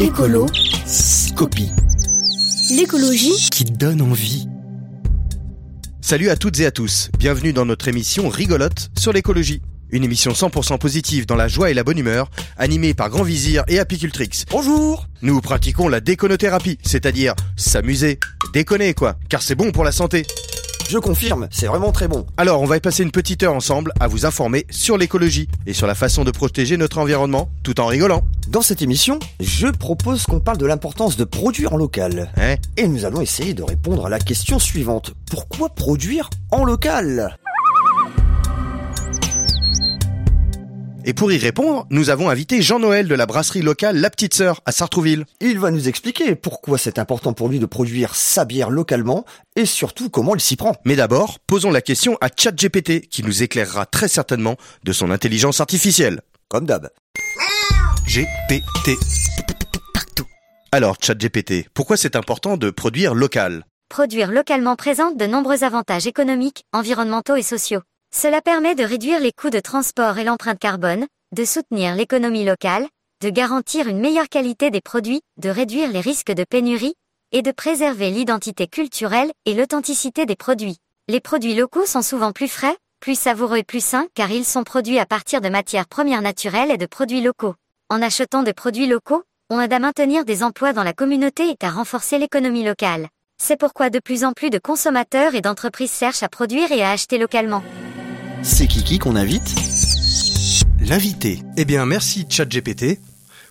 Écolo, Scopie. L'écologie qui donne envie. Salut à toutes et à tous, bienvenue dans notre émission rigolote sur l'écologie. Une émission 100% positive dans la joie et la bonne humeur, animée par Grand Vizir et Apicultrix. Bonjour Nous pratiquons la déconothérapie, c'est-à-dire s'amuser, déconner quoi, car c'est bon pour la santé. Je confirme, c'est vraiment très bon. Alors on va y passer une petite heure ensemble à vous informer sur l'écologie et sur la façon de protéger notre environnement tout en rigolant. Dans cette émission, je propose qu'on parle de l'importance de produire en local. Hein? Et nous allons essayer de répondre à la question suivante. Pourquoi produire en local? Et pour y répondre, nous avons invité Jean-Noël de la brasserie locale La Petite Sœur à Sartrouville. Il va nous expliquer pourquoi c'est important pour lui de produire sa bière localement et surtout comment il s'y prend. Mais d'abord, posons la question à ChatGPT qui nous éclairera très certainement de son intelligence artificielle. Comme d'hab. GPT. Alors, ChatGPT, pourquoi c'est important de produire local? Produire localement présente de nombreux avantages économiques, environnementaux et sociaux. Cela permet de réduire les coûts de transport et l'empreinte carbone, de soutenir l'économie locale, de garantir une meilleure qualité des produits, de réduire les risques de pénurie, et de préserver l'identité culturelle et l'authenticité des produits. Les produits locaux sont souvent plus frais, plus savoureux et plus sains car ils sont produits à partir de matières premières naturelles et de produits locaux. En achetant des produits locaux, on aide à maintenir des emplois dans la communauté et à renforcer l'économie locale. C'est pourquoi de plus en plus de consommateurs et d'entreprises cherchent à produire et à acheter localement. C'est Kiki qu'on invite L'invité. Eh bien, merci ChatGPT.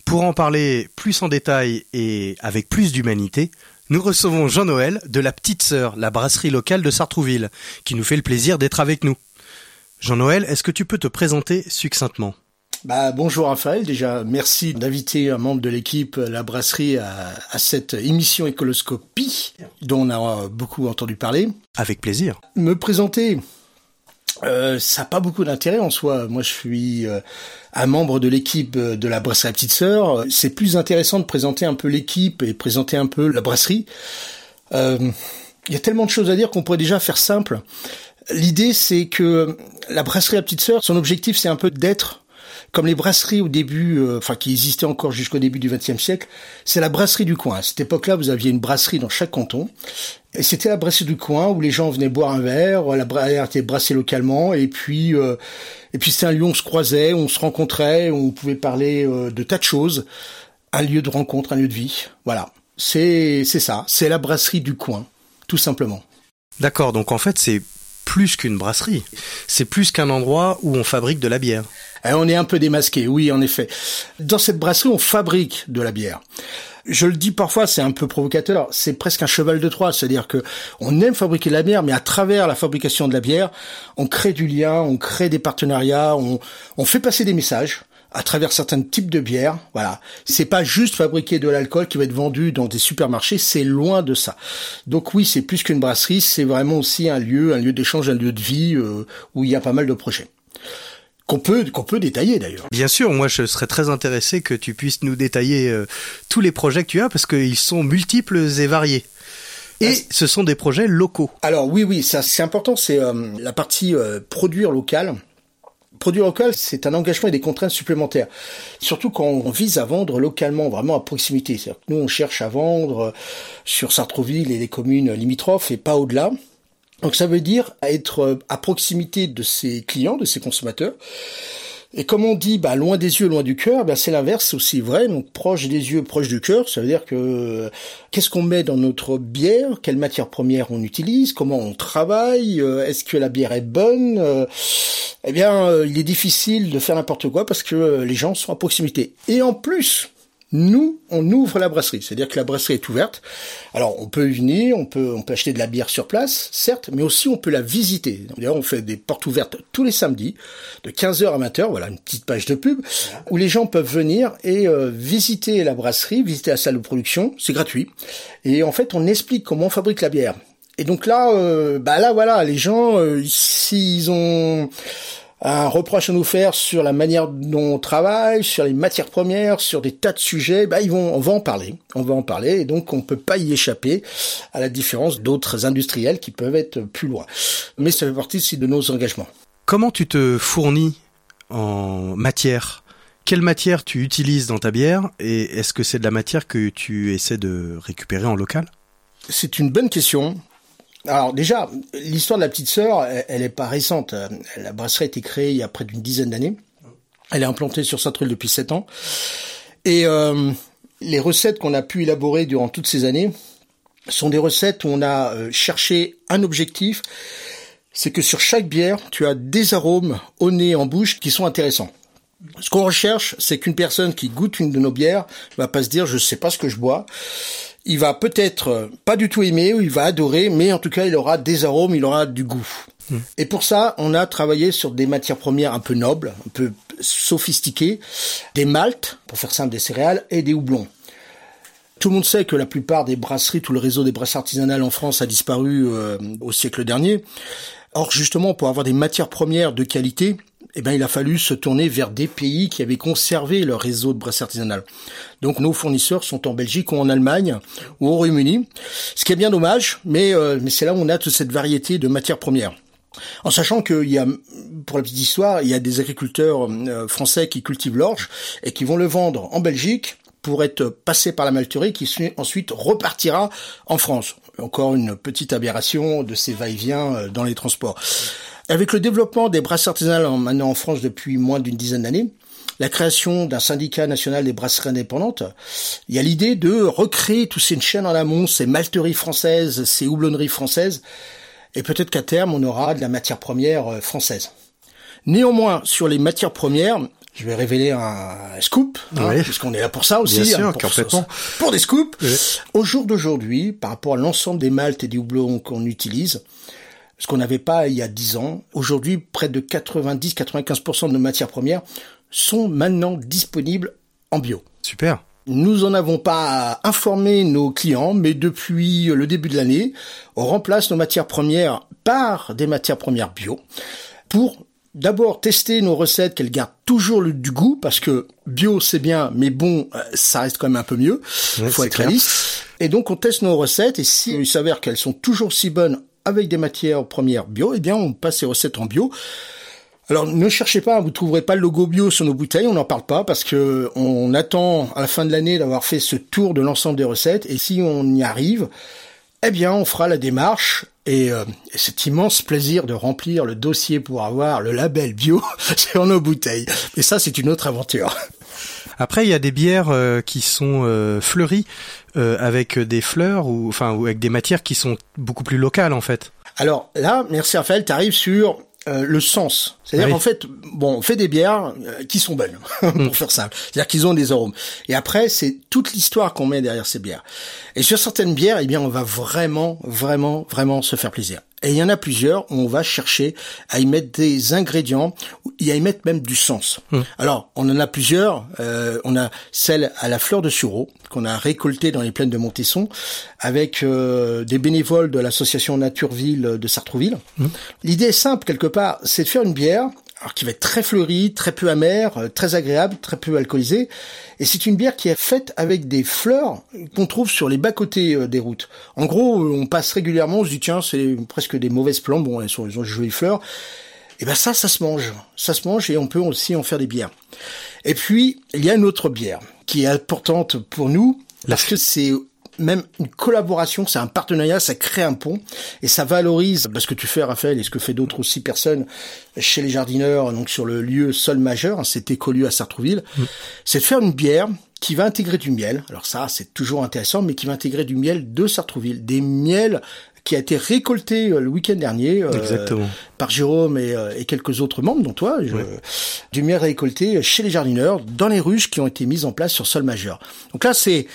Pour en parler plus en détail et avec plus d'humanité, nous recevons Jean-Noël de la Petite Sœur, la brasserie locale de Sartrouville, qui nous fait le plaisir d'être avec nous. Jean-Noël, est-ce que tu peux te présenter succinctement? Bah, bonjour Raphaël, déjà merci d'inviter un membre de l'équipe, la brasserie, à, à cette émission Écoloscopie, dont on a beaucoup entendu parler. Avec plaisir. Me présenter, euh, ça n'a pas beaucoup d'intérêt en soi. Moi, je suis euh, un membre de l'équipe de la brasserie Petite Sœur. C'est plus intéressant de présenter un peu l'équipe et présenter un peu la brasserie. Euh, Il y a tellement de choses à dire qu'on pourrait déjà faire simple. L'idée, c'est que la brasserie La Petite Sœur, son objectif, c'est un peu d'être comme les brasseries au début, euh, enfin qui existaient encore jusqu'au début du XXe siècle, c'est la brasserie du coin. À cette époque-là, vous aviez une brasserie dans chaque canton, et c'était la brasserie du coin où les gens venaient boire un verre, la bière était brassée localement, et puis euh, et puis c'était un lieu où on se croisait, où on se rencontrait, où on pouvait parler euh, de tas de choses, un lieu de rencontre, un lieu de vie. Voilà, c'est c'est ça, c'est la brasserie du coin, tout simplement. D'accord, donc en fait c'est plus qu'une brasserie. C'est plus qu'un endroit où on fabrique de la bière. Et on est un peu démasqué, oui, en effet. Dans cette brasserie, on fabrique de la bière. Je le dis parfois, c'est un peu provocateur. C'est presque un cheval de Troie, c'est-à-dire que on aime fabriquer de la bière, mais à travers la fabrication de la bière, on crée du lien, on crée des partenariats, on fait passer des messages à travers certains types de bières. Voilà, c'est pas juste fabriquer de l'alcool qui va être vendu dans des supermarchés, c'est loin de ça. Donc oui, c'est plus qu'une brasserie, c'est vraiment aussi un lieu, un lieu d'échange, un lieu de vie euh, où il y a pas mal de projets qu'on peut qu'on peut détailler d'ailleurs. Bien sûr, moi je serais très intéressé que tu puisses nous détailler euh, tous les projets que tu as parce qu'ils sont multiples et variés. Et Ah, ce sont des projets locaux. Alors oui, oui, ça c'est important, c'est euh, la partie euh, produire local. Produire local, c'est un engagement et des contraintes supplémentaires. Surtout quand on vise à vendre localement, vraiment à proximité. C'est-à-dire que nous, on cherche à vendre euh, sur Sartrouville et les communes limitrophes et pas au-delà. Donc ça veut dire être euh, à proximité de ses clients, de ses consommateurs. Et comme on dit, bah, loin des yeux, loin du cœur, bah, c'est l'inverse, aussi vrai. Donc proche des yeux, proche du cœur, ça veut dire que qu'est-ce qu'on met dans notre bière, quelle matière première on utilise, comment on travaille, euh, est-ce que la bière est bonne? Euh, Eh bien, euh, il est difficile de faire n'importe quoi parce que les gens sont à proximité. Et en plus, nous, on ouvre la brasserie, c'est-à-dire que la brasserie est ouverte. Alors, on peut y venir, on peut, on peut acheter de la bière sur place, certes, mais aussi on peut la visiter. D'ailleurs, on fait des portes ouvertes tous les samedis, de 15h à 20h, voilà une petite page de pub, où les gens peuvent venir et euh, visiter la brasserie, visiter la salle de production, c'est gratuit. Et en fait, on explique comment on fabrique la bière. Et donc là, euh, bah là, voilà, les gens, euh, s'ils ont un reproche à nous faire sur la manière dont on travaille, sur les matières premières, sur des tas de sujets, bah ils vont, on va en parler, on va en parler, et donc on peut pas y échapper, à la différence d'autres industriels qui peuvent être plus loin. Mais ça fait partie aussi de nos engagements. Comment tu te fournis en matière? Quelle matière tu utilises dans ta bière et est-ce que c'est de la matière que tu essaies de récupérer en local? C'est une bonne question. Alors déjà, l'histoire de la petite sœur, elle, est pas récente. La brasserie a été créée il y a près d'une dizaine d'années. Elle est implantée sur Saint-Truel depuis sept ans. Et euh, les recettes qu'on a pu élaborer durant toutes ces années sont des recettes où on a euh, cherché un objectif, c'est que sur chaque bière, tu as des arômes au nez, en bouche qui sont intéressants. Ce qu'on recherche, c'est qu'une personne qui goûte une de nos bières va pas se dire je sais pas ce que je bois. Il va peut-être euh, pas du tout aimer ou il va adorer, mais en tout cas il aura des arômes, il aura du goût. Hmm. Et pour ça, on a travaillé sur des matières premières un peu nobles, un peu sophistiquées, des maltes, pour faire simple des céréales, et des houblons. Tout le monde sait que la plupart des brasseries, tout le réseau des brasseries artisanales en France a disparu euh, au siècle dernier. Or, justement, pour avoir des matières premières de qualité, eh ben, il a fallu se tourner vers des pays qui avaient conservé leur réseau de brasseries artisanales. Donc, nos fournisseurs sont en Belgique ou en Allemagne ou au Royaume-Uni, ce qui est bien dommage, mais, euh, mais c'est là où on a toute cette variété de matières premières. En sachant qu'il y a, pour la petite histoire, il y a des agriculteurs euh, français qui cultivent l'orge et qui vont le vendre en Belgique pour être passé par la malterie qui ensuite repartira en France. Encore une petite aberration de ces va-et-vient euh, dans les transports. Avec le développement des brasseries artisanales maintenant en France depuis moins d'une dizaine d'années, la création d'un syndicat national des brasseries indépendantes, il y a l'idée de recréer toutes ces chaînes en amont, ces malteries françaises, ces houblonneries françaises, et peut-être qu'à terme on aura de la matière première euh, française. Néanmoins, sur les matières premières, je vais révéler un scoop, hein, puisqu'on est là pour ça aussi, Bien hein, sûr, pour, pour, des scoops. Au jour d'aujourd'hui, par rapport à l'ensemble des maltes et des houblons qu'on utilise, ce qu'on n'avait pas il y a 10 ans, aujourd'hui, près de 90-95% de nos matières premières sont maintenant disponibles en bio. Super. Nous en avons pas informé nos clients, mais depuis le début de l'année, on remplace nos matières premières par des matières premières bio pour d'abord tester nos recettes qu'elles gardent toujours le, du goût parce que bio c'est bien mais bon euh, ça reste quand même un peu mieux il faut être réaliste et donc on teste nos recettes et si il s'avère qu'elles sont toujours si bonnes avec des matières premières bio eh bien on passe ces recettes en bio alors ne cherchez pas, vous trouverez pas le logo bio sur nos bouteilles, on n'en parle pas parce que on attend à la fin de l'année d'avoir fait ce tour de l'ensemble des recettes et si on y arrive, eh bien on fera la démarche et, euh, cet immense plaisir de remplir le dossier pour avoir le label bio sur nos bouteilles. Mais ça, c'est une autre aventure. Après, il y a des bières euh, qui sont euh, fleuries avec des fleurs ou enfin ou avec des matières qui sont beaucoup plus locales en fait. Alors là, merci Raphaël, tu arrives sur euh, le sens. C'est-à-dire ah qu'en fait, bon, on fait des bières euh, qui sont bonnes, pour mm. faire simple. C'est-à-dire qu'ils ont des arômes. Et après, c'est toute l'histoire qu'on met derrière ces bières. Et sur certaines bières, eh bien, on va vraiment, vraiment, vraiment se faire plaisir. Et il y en a plusieurs où on va chercher à y mettre des ingrédients, et à y mettre même du sens. Hum. Alors, on en a plusieurs. Euh, on a celle à la fleur de sureau qu'on a récoltée dans les plaines de Montesson avec euh, des bénévoles de l'association Natureville de Sartrouville. Hum. L'idée est simple quelque part, c'est de faire une bière alors qui va être très fleurie, très peu amère, euh, très agréable, très peu alcoolisée. Et c'est une bière qui est faite avec des fleurs qu'on trouve sur les bas-côtés euh, des routes. En gros, on passe régulièrement, on se dit tiens, c'est presque des mauvaises plantes, bon, elles, sont, elles ont jolies fleurs. Et ben ça, ça se mange. Ça se mange et on peut aussi en faire des bières. Et puis, il y a une autre bière qui est importante pour nous, parce que c'est même une collaboration, c'est un partenariat, ça crée un pont et ça valorise ce que tu fais, Raphaël, et ce que fait d'autres aussi personnes chez les jardineurs, donc sur le lieu sol majeur, hein, cet écolieu à Sartrouville, mm. c'est de faire une bière qui va intégrer du miel. Alors ça, c'est toujours intéressant, mais qui va intégrer du miel de Sartrouville, des miels qui a été récolté euh, le week-end dernier euh, par Jérôme euh, et, quelques autres membres, dont toi, du miel récolté chez les jardineurs dans les ruches qui ont été mises en place sur sol majeur. Donc là, c'est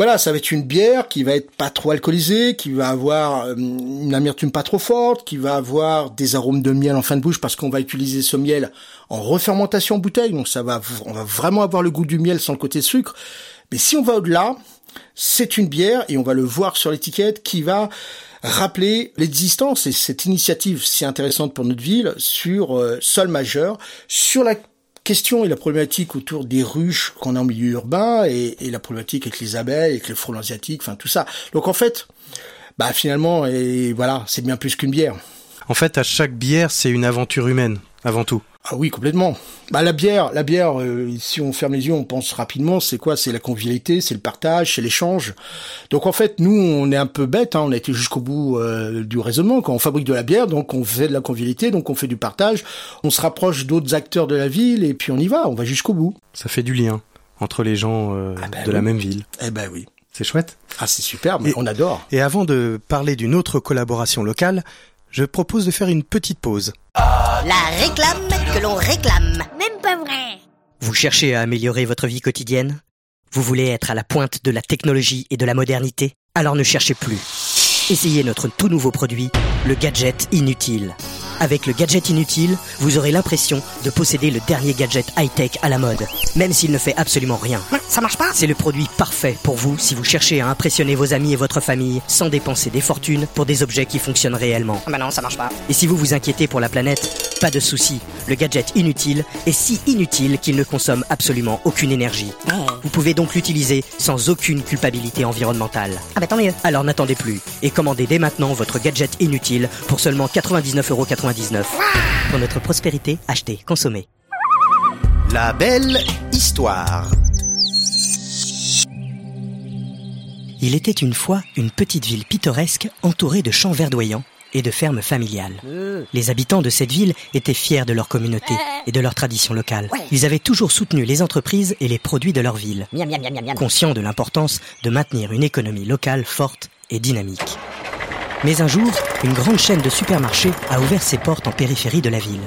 voilà, ça va être une bière qui va être pas trop alcoolisée, qui va avoir euh, une amertume pas trop forte, qui va avoir des arômes de miel en fin de bouche parce qu'on va utiliser ce miel en refermentation en bouteille, donc ça va, on va vraiment avoir le goût du miel sans le côté sucre. Mais si on va au-delà, c'est une bière et on va le voir sur l'étiquette qui va rappeler l'existence et cette initiative si intéressante pour notre ville sur euh, sol majeur, sur la question et la problématique autour des ruches qu'on a en milieu urbain et, la problématique avec les abeilles, avec les frelons asiatiques, enfin tout ça. Donc en fait, bah finalement, et voilà, c'est bien plus qu'une bière. En fait, à chaque bière, c'est une aventure humaine, avant tout. Ah oui, complètement. Bah la bière, la bière, euh, si on ferme les yeux, on pense rapidement, c'est quoi? C'est la convivialité, c'est le partage, c'est l'échange. Donc en fait, nous, on est un peu bête, hein, on a été jusqu'au bout euh, du raisonnement. Quand on fabrique de la bière, donc on fait de la convivialité, donc on fait du partage, on se rapproche d'autres acteurs de la ville et puis on y va, on va jusqu'au bout. Ça fait du lien entre les gens euh, Ah ben de la même ville. Eh ben oui. C'est chouette. Ah c'est superbe, Et- on adore. Et avant de parler d'une autre collaboration locale, je propose de faire une petite pause. La réclame que l'on réclame. Même pas vrai. Vous cherchez à améliorer votre vie quotidienne? Vous voulez être à la pointe de la technologie et de la modernité? Alors ne cherchez plus. Essayez notre tout nouveau produit, le gadget inutile. Avec le gadget inutile, vous aurez l'impression de posséder le dernier gadget high-tech à la mode, même s'il ne fait absolument rien. Ça marche pas C'est le produit parfait pour vous si vous cherchez à impressionner vos amis et votre famille sans dépenser des fortunes pour des objets qui fonctionnent réellement. Ah bah non, ça marche pas. Et si vous vous inquiétez pour la planète, pas de souci. Le gadget inutile est si inutile qu'il ne consomme absolument aucune énergie. Vous pouvez donc l'utiliser sans aucune culpabilité environnementale. Ah bah tant mieux. Alors n'attendez plus et commandez dès maintenant votre gadget inutile pour seulement 99,99€. Pour notre prospérité, achetez, consommez. La belle histoire. Il était une fois une petite ville pittoresque entourée de champs verdoyants et de fermes familiales. Les habitants de cette ville étaient fiers de leur communauté et de leur tradition locale. Ils avaient toujours soutenu les entreprises et les produits de leur ville, conscients de l'importance de maintenir une économie locale forte et dynamique. Mais un jour, une grande chaîne de supermarchés a ouvert ses portes en périphérie de la ville.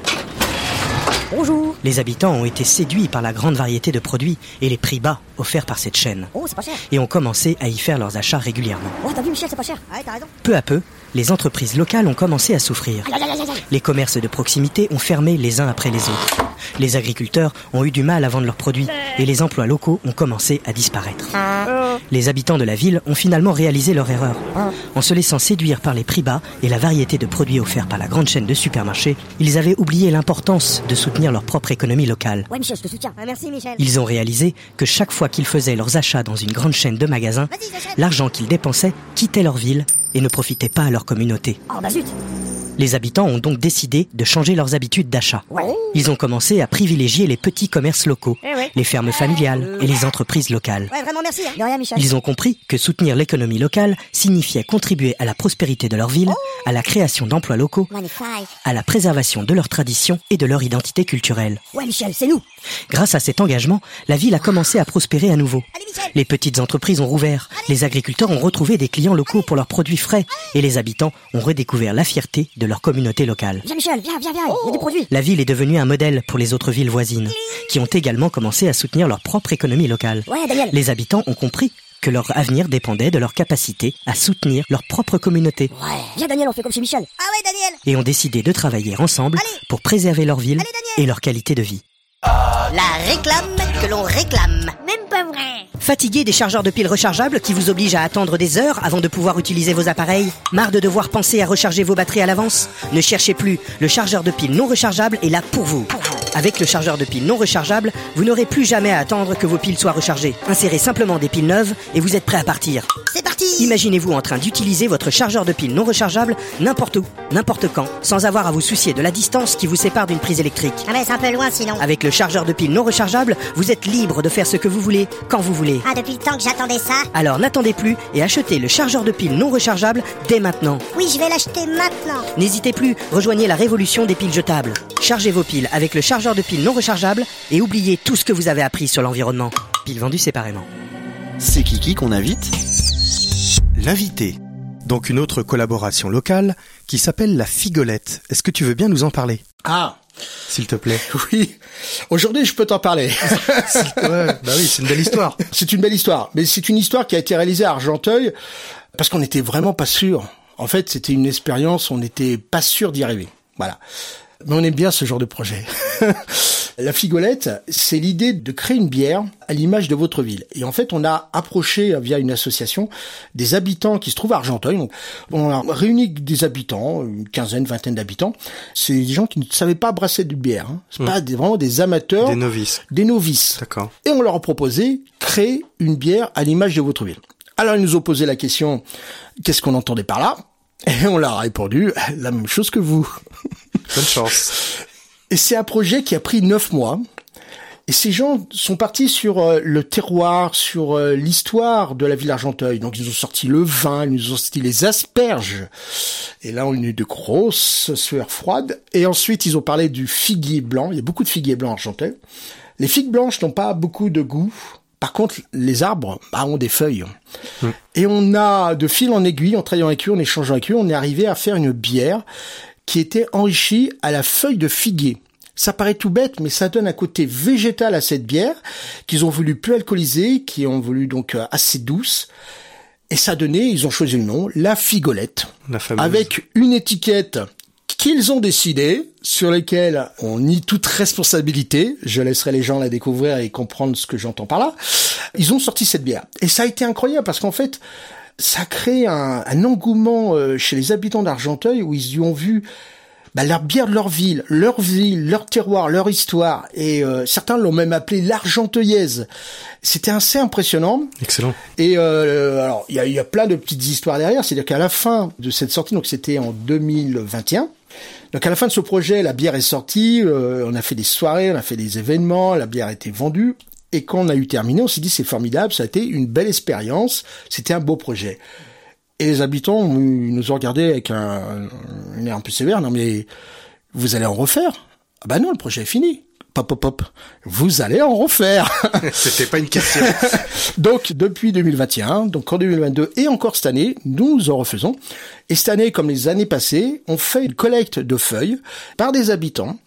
Bonjour. Les habitants ont été séduits par la grande variété de produits et les prix bas offerts par cette chaîne, Oh, c'est pas cher. et ont commencé à y faire leurs achats régulièrement. Oh, t'as vu Michel, c'est pas cher. Ah ouais, t'as raison. Peu à peu, les entreprises locales ont commencé à souffrir. Aïe, aïe, aïe, aïe, aïe. Les commerces de proximité ont fermé les uns après les autres. Les agriculteurs ont eu du mal à vendre leurs produits et les emplois locaux ont commencé à disparaître. Les habitants de la ville ont finalement réalisé leur erreur. En se laissant séduire par les prix bas et la variété de produits offerts par la grande chaîne de supermarchés, ils avaient oublié l'importance de soutenir leur propre économie locale. Ouais, Michel, je te soutiens. Ah, merci, Michel. Ils ont réalisé que chaque fois qu'ils faisaient leurs achats dans une grande chaîne de magasins, l'argent qu'ils dépensaient quittait leur ville et ne profitait pas à leur communauté. Oh, bah zut. Les habitants ont donc décidé de changer leurs habitudes d'achat. Ils ont commencé à privilégier les petits commerces locaux, Eh les fermes familiales et les entreprises locales. Hein. Ils ont compris que soutenir l'économie locale signifiait contribuer à la prospérité de leur ville, à la création d'emplois locaux, à la préservation de leurs traditions et de leur identité culturelle. Ouais, Michel, c'est nous. Grâce à cet engagement, la ville a commencé à prospérer à nouveau. Les petites entreprises ont rouvert, les agriculteurs ont retrouvé des clients locaux pour leurs produits frais et les habitants ont redécouvert la fierté de leur communauté locale. Viens, Michel, viens, viens, viens. Il y a des produits. La ville est devenue un modèle pour les autres villes voisines, qui ont également commencé à soutenir leur propre économie locale. Ouais, Daniel. Les habitants ont compris que leur avenir dépendait de leur capacité à soutenir leur propre communauté Ouais. Viens, Daniel, on fait comme chez Michel. Ah ouais, Daniel. et ont décidé de travailler ensemble Allez. pour préserver leur ville Allez, et leur qualité de vie. La réclame que l'on réclame. Même pas vrai. Fatigué des chargeurs de piles rechargeables qui vous obligent à attendre des heures avant de pouvoir utiliser vos appareils Marre de devoir penser à recharger vos batteries à l'avance Ne cherchez plus, le chargeur de piles non rechargeable est là pour vous. Avec le chargeur de piles non rechargeable, vous n'aurez plus jamais à attendre que vos piles soient rechargées. Insérez simplement des piles neuves et vous êtes prêt à partir. C'est parti. Imaginez-vous en train d'utiliser votre chargeur de piles non rechargeable n'importe où, n'importe quand, sans avoir à vous soucier de la distance qui vous sépare d'une prise électrique. Ah mais c'est un peu loin sinon. Avec le chargeur de piles non rechargeable, vous êtes libre de faire ce que vous voulez, quand vous voulez. Ah, depuis le temps que j'attendais ça. Alors n'attendez plus et achetez le chargeur de piles non rechargeable dès maintenant. Oui, je vais l'acheter maintenant. N'hésitez plus, rejoignez la révolution des piles jetables. Chargez vos piles avec le chargeur de piles non rechargeable et oubliez tout ce que vous avez appris sur l'environnement. Piles vendues séparément. C'est Kiki qu'on invite L'invité. Donc une autre collaboration locale qui s'appelle la Figolette. Est-ce que tu veux bien nous en parler? Ah, S'il te plaît. oui. Aujourd'hui, je peux t'en parler. Ouais, bah oui, c'est une belle histoire. c'est une belle histoire. Mais c'est une histoire qui a été réalisée à Argenteuil parce qu'on n'était vraiment pas sûr. En fait, c'était une expérience, on n'était pas sûr d'y arriver. Voilà. Mais on aime bien ce genre de projet. La figolette, c'est l'idée de créer une bière à l'image de votre ville. Et en fait, on a approché via une association des habitants qui se trouvent à Argenteuil. Donc, on a réuni des habitants, une quinzaine, vingtaine d'habitants. C'est des gens qui ne savaient pas brasser de bière. Hein. C'est pas des- vraiment des amateurs, Des novices. des novices. D'accord. Et on leur a proposé créer une bière à l'image de votre ville. Alors ils nous ont posé la question qu'est-ce qu'on entendait par là? Et on leur a répondu la même chose que vous. Bonne chance. Et c'est un projet qui a pris neuf mois. Et ces gens sont partis sur euh, le terroir, sur euh, l'histoire de la ville d'Argenteuil. Donc ils ont sorti le vin, ils nous ont sorti les asperges. Et là, on a eu de grosses sueurs froides. Et ensuite, ils ont parlé du figuier blanc. Il y a beaucoup de figuiers blancs à Argenteuil. Les figues blanches n'ont pas beaucoup de goût. Par contre, les arbres bah, ont des feuilles. Et on a, de fil en aiguille, en travaillant avec eux, en échangeant avec eux, on est arrivé à faire une bière qui était enrichie à la feuille de figuier. Ça paraît tout bête, mais ça donne un côté végétal à cette bière qu'ils ont voulu peu alcooliser, qui ont voulu donc euh, assez douce. Et ça a donné, ils ont choisi le nom, la figolette. La. Avec une étiquette qu'ils ont décidé, sur lesquelles on nie toute responsabilité. Je laisserai les gens la découvrir et comprendre ce que j'entends par là. Ils ont sorti cette bière. Et ça a été incroyable parce qu'en fait, ça a créé un, un engouement euh, chez les habitants d'Argenteuil où ils y ont vu bah, leur bière de leur ville, leur ville, leur terroir, leur histoire. Et euh, certains l'ont même appelé l'Argenteuillaise. C'était assez impressionnant. Excellent. Et euh, alors, il y a, y a plein de petites histoires derrière. C'est-à-dire qu'à la fin de cette sortie, donc c'était en 2021, donc à la fin de ce projet, la bière est sortie, euh, on a fait des soirées, on a fait des événements, la bière a été vendue. Et quand on a eu terminé, on s'est dit c'est formidable, ça a été une belle expérience, c'était un beau projet. Et les habitants nous ont regardé avec un, un air un peu sévère, non mais vous allez en refaire? Ah bah non, le projet est fini. Pop, pop, pop. Vous allez en refaire. C'était pas une question. donc depuis 2021, donc en 2022 et encore cette année, nous en refaisons. Et cette année, comme les années passées, on fait une collecte de feuilles par des habitants.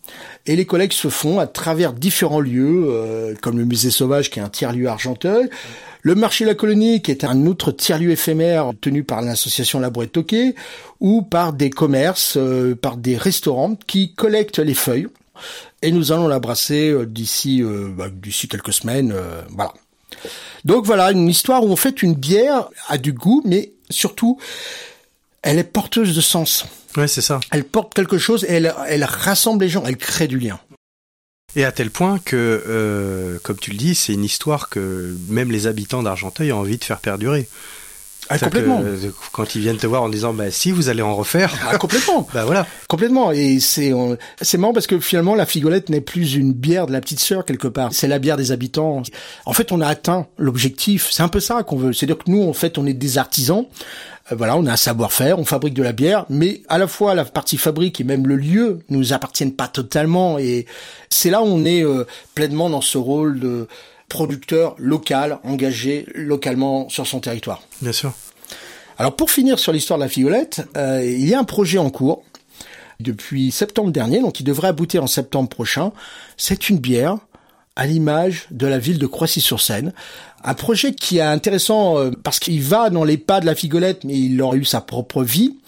Et les collectes se font à travers différents lieux, euh, comme le musée sauvage qui est un tiers-lieu Argenteuil, le marché de la colonie qui est un autre tiers-lieu éphémère tenu par l'association La Brouette Toquet, ou par des commerces, euh, par des restaurants qui collectent les feuilles. Et nous allons la brasser euh, d'ici euh, bah, d'ici quelques semaines, euh, voilà. Donc voilà, une histoire où en fait une bière a du goût, mais surtout, elle est porteuse de sens. Ouais, c'est ça. Elle porte quelque chose et elle, elle rassemble les gens, elle crée du lien. Et à tel point que, euh, comme tu le dis, c'est une histoire que même les habitants d'Argenteuil ont envie de faire perdurer. Ah, complètement. que, euh, quand ils viennent te voir en disant, bah si vous allez en refaire, Ah, complètement. bah voilà. Complètement. Et c'est c'est marrant parce que finalement la figolette n'est plus une bière de la petite sœur quelque part. C'est la bière des habitants. En fait, on a atteint l'objectif. C'est un peu ça qu'on veut. C'est-à-dire que nous, en fait, on est des artisans. Euh, voilà, on a un savoir-faire, on fabrique de la bière, mais à la fois la partie fabrique et même le lieu nous appartiennent pas totalement. Et c'est là où on est euh, pleinement dans ce rôle de producteur local, engagé localement sur son territoire. Bien sûr. Alors pour finir sur l'histoire de la figolette, euh, il y a un projet en cours depuis septembre dernier, donc il devrait aboutir en septembre prochain. C'est une bière à l'image de la ville de Croissy-sur-Seine. Un projet qui est intéressant euh, parce qu'il va dans les pas de la figolette, mais il aura eu sa propre vie.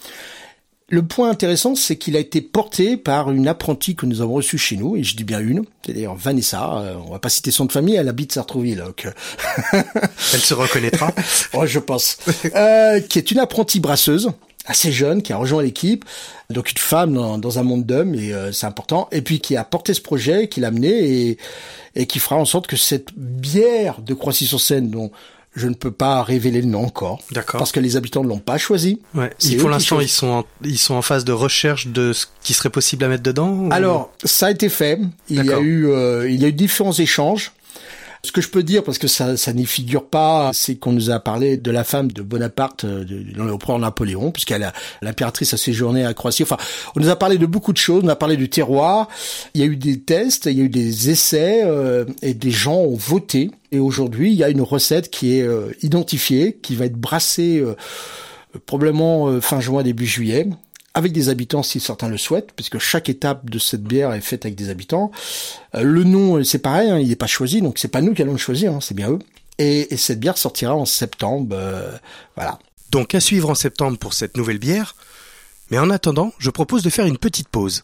Le point intéressant, c'est qu'il a été porté par une apprentie que nous avons reçue chez nous, et je dis bien une, c'est d'ailleurs Vanessa, euh, on va pas citer son de famille, elle habite Sartrouville, donc Elle se reconnaîtra. Oh, je pense. Euh, qui est une apprentie brasseuse, assez jeune, qui a rejoint l'équipe. Donc une femme dans, dans un monde d'hommes, et euh, c'est important. Et puis qui a porté ce projet, qui l'a mené, et, et qui fera en sorte que cette bière de Croissy-sur-Seine, dont je ne peux pas révéler le nom encore, D'accord. parce que les habitants ne l'ont pas choisi. Ouais. Et pour l'instant, ils sont en, ils sont en phase de recherche de ce qui serait possible à mettre dedans. ou- Alors, ça a été fait. Il y a eu, euh, il y a eu différents échanges. Ce que je peux dire, parce que ça, ça n'y figure pas, c'est qu'on nous a parlé de la femme de Bonaparte euh, dans l'empereur Napoléon, puisqu'elle l'impératrice a séjourné à Croatie. Enfin, on nous a parlé de beaucoup de choses. On a parlé du terroir. Il y a eu des tests, il y a eu des essais, euh, et des gens ont voté. Et aujourd'hui, il y a une recette qui est euh, identifiée, qui va être brassée euh, probablement euh, fin juin, début juillet, avec des habitants si certains le souhaitent, puisque chaque étape de cette bière est faite avec des habitants. Euh, le nom, euh, c'est pareil, hein, il n'est pas choisi, donc c'est pas nous qui allons le choisir, hein, c'est bien eux. Et, et cette bière sortira en septembre, euh, voilà. Donc à suivre en septembre pour cette nouvelle bière. Mais en attendant, je propose de faire une petite pause.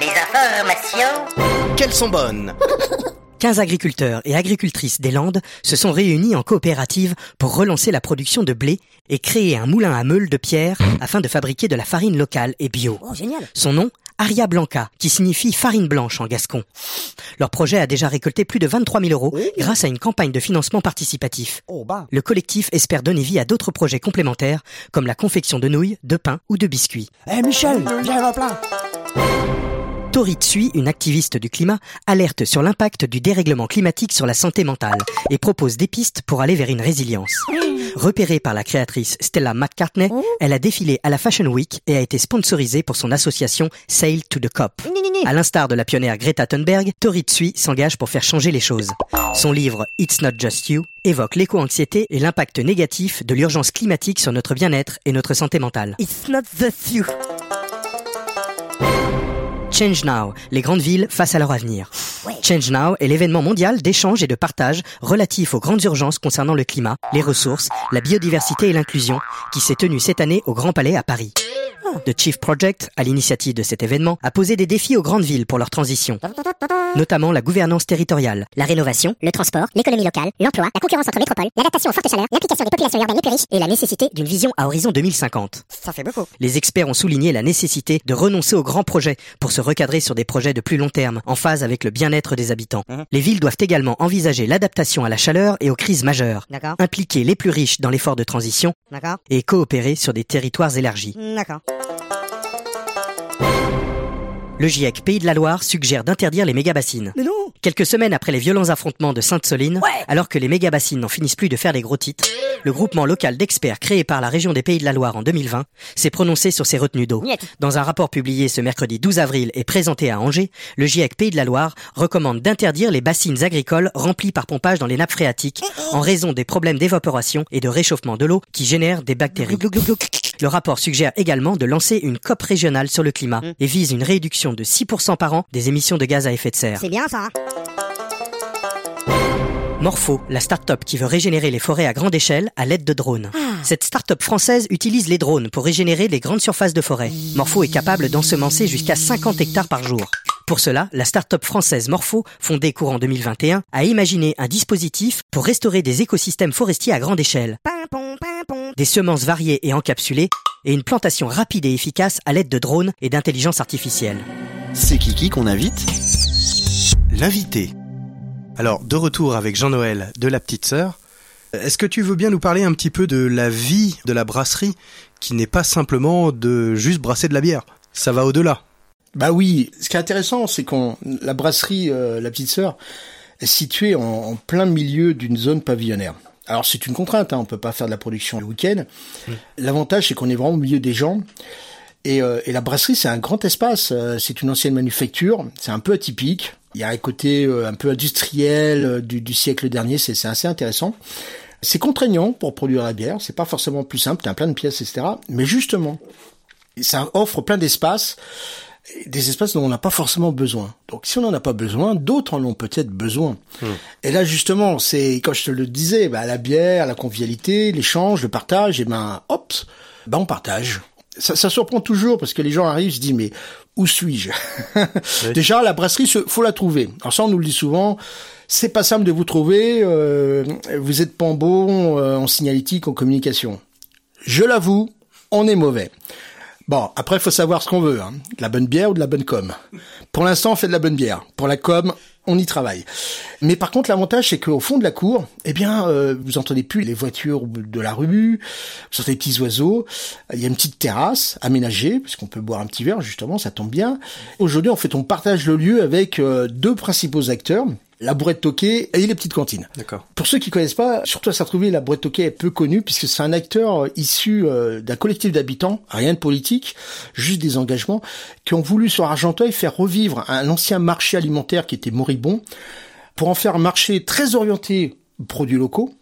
Les informations Qu'elles sont bonnes 15 agriculteurs et agricultrices des Landes se sont réunis en coopérative pour relancer la production de blé et créer un moulin à meule de pierre afin de fabriquer de la farine locale et bio. Oh, génial Son nom, Aria Blanca, qui signifie farine blanche en gascon. Leur projet a déjà récolté plus de 23 000 euros grâce à une campagne de financement participatif. Oh, bah Le collectif espère donner vie à d'autres projets complémentaires, comme la confection de nouilles, de pain ou de biscuits. Eh, Michel, viens, là Tori Tsui, une activiste du climat, alerte sur l'impact du dérèglement climatique sur la santé mentale et propose des pistes pour aller vers une résilience. Repérée par la créatrice Stella McCartney, elle a défilé à la Fashion Week et a été sponsorisée pour son association Sail to the Cop. À l'instar de la pionnière Greta Thunberg, Tori Tsui s'engage pour faire changer les choses. Son livre It's Not Just You évoque l'éco-anxiété et l'impact négatif de l'urgence climatique sur notre bien-être et notre santé mentale. It's not the you. Change Now, les grandes villes face à leur avenir. Change Now est l'événement mondial d'échange et de partage relatif aux grandes urgences concernant le climat, les ressources, la biodiversité et l'inclusion, qui s'est tenu cette année au Grand Palais à Paris. The Chief Project, à l'initiative de cet événement, a posé des défis aux grandes villes pour leur transition, notamment la gouvernance territoriale, La rénovation, le transport, l'économie locale, l'emploi, la concurrence entre métropoles, l'adaptation aux fortes chaleurs, l'implication des populations urbaines les plus riches et la nécessité d'une vision à horizon 2050. Ça fait beaucoup. Les experts ont souligné la nécessité de renoncer aux grands projets pour se recadrer sur des projets de plus long terme, en phase avec le bien-être des habitants. Mhm. Les villes doivent également envisager l'adaptation à la chaleur et aux crises majeures, impliquer les plus riches dans l'effort de transition et coopérer sur des territoires élargis. Le GIEC Pays de la Loire suggère d'interdire les méga-bassines. Mais non Quelques semaines après les violents affrontements de Sainte-Soline, alors que les méga-bassines n'en finissent plus de faire des gros titres, le groupement local d'experts créé par la région des Pays de la Loire en 2020 s'est prononcé sur ces retenues d'eau. Dans un rapport publié ce mercredi 12 avril et présenté à Angers, le GIEC Pays de la Loire recommande d'interdire les bassines agricoles remplies par pompage dans les nappes phréatiques en raison des problèmes d'évaporation et de réchauffement de l'eau qui génèrent des bactéries. Le rapport suggère également de lancer une COP régionale sur le climat et vise une réduction de 6% par an des émissions de gaz à effet de serre. C'est bien ça. hein. Morpho, la start-up qui veut régénérer les forêts à grande échelle à l'aide de drones. Cette start-up française utilise les drones pour régénérer les grandes surfaces de forêt. Morpho est capable d'ensemencer jusqu'à 50 hectares par jour. Pour cela, la start-up française Morpho, fondée courant 2021, a imaginé un dispositif pour restaurer des écosystèmes forestiers à grande échelle. Des semences variées et encapsulées et une plantation rapide et efficace à l'aide de drones et d'intelligence artificielle. C'est Kiki qu'on invite? L'invité. Alors, de retour avec Jean-Noël de la petite sœur, est-ce que tu veux bien nous parler un petit peu de la vie de la brasserie qui n'est pas simplement de juste brasser de la bière? Ça va au-delà. Bah oui, ce qui est intéressant, c'est qu'on la brasserie euh, La Petite Sœur est située en, en plein milieu d'une zone pavillonnaire. Alors c'est une contrainte, hein, on peut pas faire de la production le week-end. L'avantage, c'est qu'on est vraiment au milieu des gens. Et, euh, et la brasserie, c'est un grand espace. euh, c'est une ancienne manufacture. C'est un peu atypique. Il y a un côté euh, un peu industriel du, du siècle dernier. C'est assez intéressant. C'est contraignant pour produire la bière. C'est pas forcément plus simple. T'as plein de pièces, etc. Mais justement, ça offre plein d'espaces des espaces dont on n'a pas forcément besoin. Donc si on n'en a pas besoin, d'autres en ont peut-être besoin. Et là justement, c'est comme je te le disais, bah, la bière, la convivialité, l'échange, le partage, et ben hop, bah on partage. Ça, ça surprend toujours parce que les gens arrivent, se disent mais où suis-je? Déjà la brasserie, se- faut la trouver. Alors ça on nous le dit souvent. C'est pas simple de vous trouver. euh, vous êtes pas bon euh, en signalétique, en communication. Je l'avoue, on est mauvais. Bon, après, il faut savoir ce qu'on veut. Hein. De la bonne bière ou de la bonne com. Pour l'instant, on fait de la bonne bière. Pour la com, on y travaille. Mais par contre, l'avantage, c'est qu'au fond de la cour, eh bien, euh, vous entendez plus les voitures de la rue, vous entendez les petits oiseaux. Il y a une petite terrasse aménagée, puisqu'on peut boire un petit verre, justement, ça tombe bien. Aujourd'hui, en fait, on partage le lieu avec euh, deux principaux acteurs, la bourrette toquée et les petites cantines. D'accord. Pour ceux qui connaissent pas, surtout à Sartrouville, la boîte Toquet est peu connue puisque c'est un acteur euh, issu euh, d'un collectif d'habitants, rien de politique, juste des engagements, qui ont voulu sur Argenteuil faire revivre un ancien marché alimentaire qui était moribond pour en faire un marché très orienté produits locaux,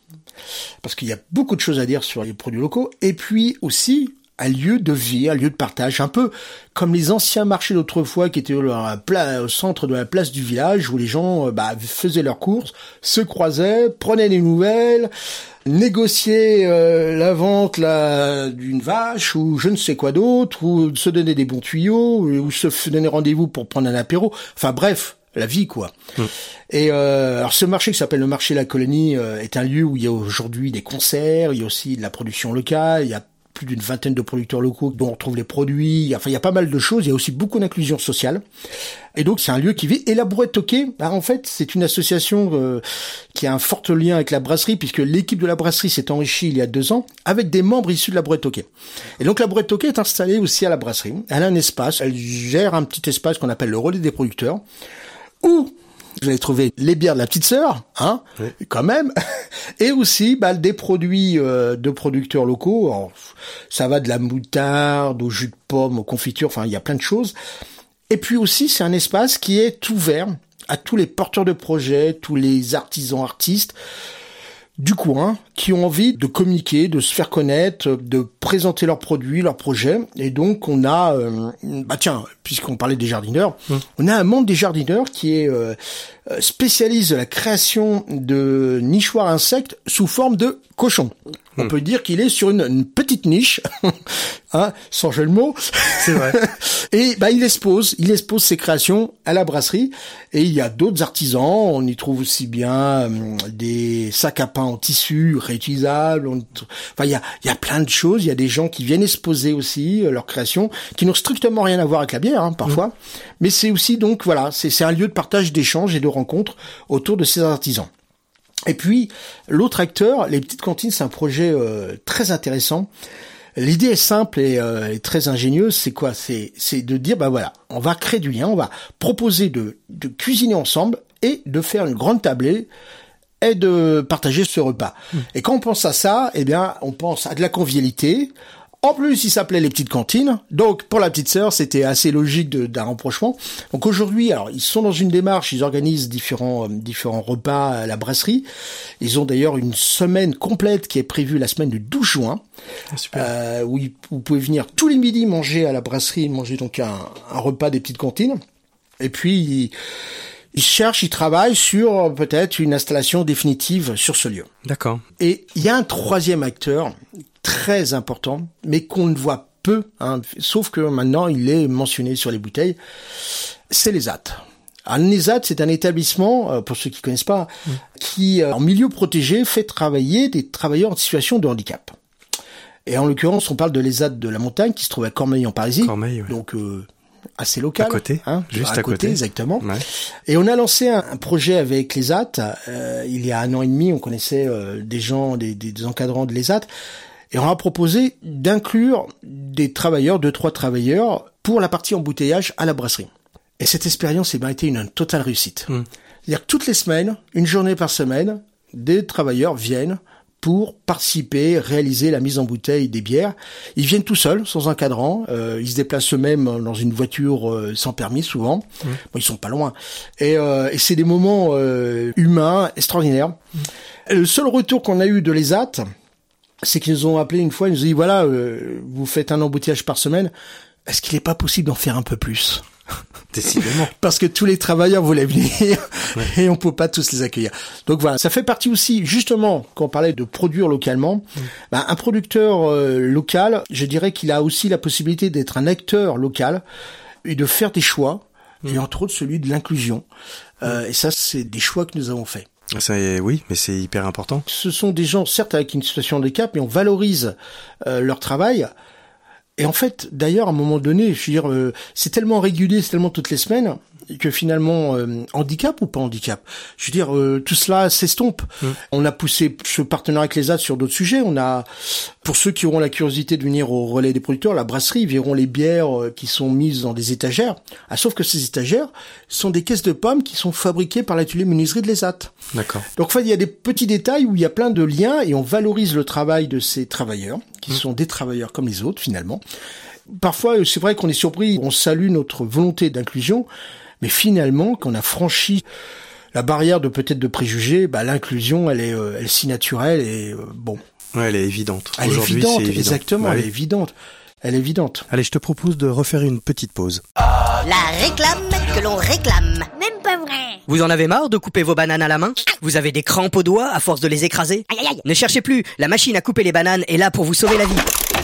parce qu'il y a beaucoup de choses à dire sur les produits locaux, et puis aussi un lieu de vie, un lieu de partage, un peu comme les anciens marchés d'autrefois qui étaient au, centre de la place du village où les gens euh, bah, faisaient leurs courses, se croisaient, prenaient des nouvelles, négociaient euh, la vente d'une vache ou je ne sais quoi d'autre, ou se donnaient des bons tuyaux, ou se donner rendez-vous pour prendre un apéro. Enfin bref, la vie quoi. Et euh, alors ce marché qui s'appelle le marché La Colonie euh, est un lieu où il y a aujourd'hui des concerts, il y a aussi de la production locale, il y a plus d'une vingtaine de producteurs locaux dont on retrouve les produits. Enfin, il y a pas mal de choses. Il y a aussi beaucoup d'inclusion sociale. Et donc, c'est un lieu qui vit. Et la Brouette bah, en fait, c'est une association euh, qui a un fort lien avec la brasserie, puisque l'équipe de la brasserie s'est enrichie il y a deux ans avec des membres issus de la Brouette Toquée. Et donc, la Brouette Toquée est installée aussi à la brasserie. Elle a un espace. Elle gère un petit espace qu'on appelle le relais des producteurs, où vous allez trouver les bières de la petite sœur, hein, quand même, et aussi bah, des produits euh, de producteurs locaux. Alors, ça va de la moutarde au jus de pomme, aux confitures, enfin il y a plein de choses. Et puis aussi c'est un espace qui est ouvert à tous les porteurs de projets, tous les artisans artistes du coin qui ont envie de communiquer, de se faire connaître, de présenter leurs produits, leurs projets. Et donc on a, euh, bah tiens, puisqu'on parlait des jardineurs, on a un membre des jardineurs qui est euh, spécialiste de la création de nichoirs insectes sous forme de cochons. On peut dire qu'il est sur une, une petite niche, hein, sans jeu de mots. C'est vrai. et bah il expose, il expose ses créations à la brasserie. Et il y a d'autres artisans. On y trouve aussi bien hum, des sacs à pain en tissu réutilisables. On- Enfin, il y a, y a plein de choses. Il y a des gens qui viennent exposer aussi euh, leurs créations, qui n'ont strictement rien à voir avec la bière, hein, parfois. Mais c'est aussi donc voilà, c'est un lieu de partage, d'échange et de rencontre autour de ces artisans. Et puis, l'autre acteur, les petites cantines, c'est un projet euh, très intéressant. L'idée est simple et, euh, et très ingénieuse. C'est quoi? C'est c'est de dire, bah voilà, on va créer du lien, on va proposer de, de cuisiner ensemble et de faire une grande tablée et de partager ce repas. Et quand on pense à ça, eh bien, on pense à de la convivialité. En plus, il s'appelait les petites cantines. Donc, pour la petite sœur, c'était assez logique d'un rapprochement. Donc aujourd'hui, alors, ils sont dans une démarche, ils organisent différents, euh, différents repas à la brasserie. Ils ont d'ailleurs une semaine complète qui est prévue la semaine du 12 juin. Euh, où vous pouvez venir tous les midis manger à la brasserie, manger donc un, un repas des petites cantines. Et puis, ils, cherchent, ils travaillent sur euh, peut-être une installation définitive sur ce lieu. D'accord. Et il y a un troisième acteur très important, mais qu'on ne voit peu, hein, sauf que maintenant il est mentionné sur les bouteilles, c'est les AT. Un ESAT, c'est un établissement, euh, pour ceux qui connaissent pas, qui, euh, en milieu protégé, fait travailler des travailleurs en situation de handicap. Et en l'occurrence, on parle de l'ESAT de la montagne, qui se trouve à Cormeil en Parisie. Cormeil, ouais. Donc, euh, assez local. À côté, hein, juste à côté. Exactement. Ouais. Et on a lancé un, un projet avec l'ESAT. Euh, il y a un an et demi, on connaissait euh, des gens, des, encadrants de l'ESAT. Et on a proposé d'inclure des travailleurs, deux, trois travailleurs, pour la partie embouteillage à la brasserie. Et cette expérience eh ben, a été une, totale réussite. C'est-à-dire que toutes les semaines, une journée par semaine, des travailleurs viennent pour participer, réaliser la mise en bouteille des bières. Ils viennent tout seuls, sans encadrant. Euh, ils se déplacent eux-mêmes dans une voiture euh, sans permis, souvent. Bon, ils sont pas loin. Et, euh, et c'est des moments euh, humains extraordinaires. Et Le seul retour qu'on a eu de l'ESAT, c'est qu'ils nous ont appelé une fois, ils nous ont dit, voilà, euh, vous faites un embouteillage par semaine, est-ce qu'il n'est pas possible d'en faire un peu plus? Décidément. parce que tous les travailleurs voulaient venir et on peut pas tous les accueillir. Donc voilà, ça fait partie aussi justement quand on parlait de produire localement, ben, un producteur euh, local, je dirais qu'il a aussi la possibilité d'être un acteur local et de faire des choix et entre autres celui de l'inclusion. Euh, et ça, c'est des choix que nous avons faits. Ça, est- oui, mais c'est hyper important. Ce sont des gens certes avec une situation de handicap, mais on valorise euh, leur travail. Et en fait, d'ailleurs, à un moment donné, je veux dire, euh, c'est tellement régulier, c'est tellement toutes les semaines que finalement, euh, handicap ou pas handicap, je veux dire, euh, tout cela s'estompe. On a poussé ce partenariat avec les AD sur d'autres sujets. On a, pour ceux qui auront la curiosité de venir au relais des producteurs, la brasserie, ils verront les bières euh, qui sont mises dans des étagères. Ah, sauf que ces étagères sont des caisses de pommes qui sont fabriquées par l'atelier menuiserie de l'ESAT. D'accord. Donc, en fait, il y a des petits détails où il y a plein de liens et on valorise le travail de ces travailleurs, qui sont des travailleurs comme les autres, finalement. Parfois, c'est vrai qu'on est surpris, on salue notre volonté d'inclusion, mais finalement, quand on a franchi la barrière de peut-être de préjugés, bah, l'inclusion, elle est, euh, elle est si naturelle et euh, bon. Ouais, elle est évidente. Elle est évidente, évident. exactement, elle est évidente. Elle est évidente. Allez, je te propose de refaire une petite pause. La réclame que l'on réclame. Même pas vrai. Vous en avez marre de couper vos bananes à la main? Vous avez des crampes aux doigts à force de les écraser? Aïe aïe aïe. Ne cherchez plus, la machine à couper les bananes est là pour vous sauver la vie.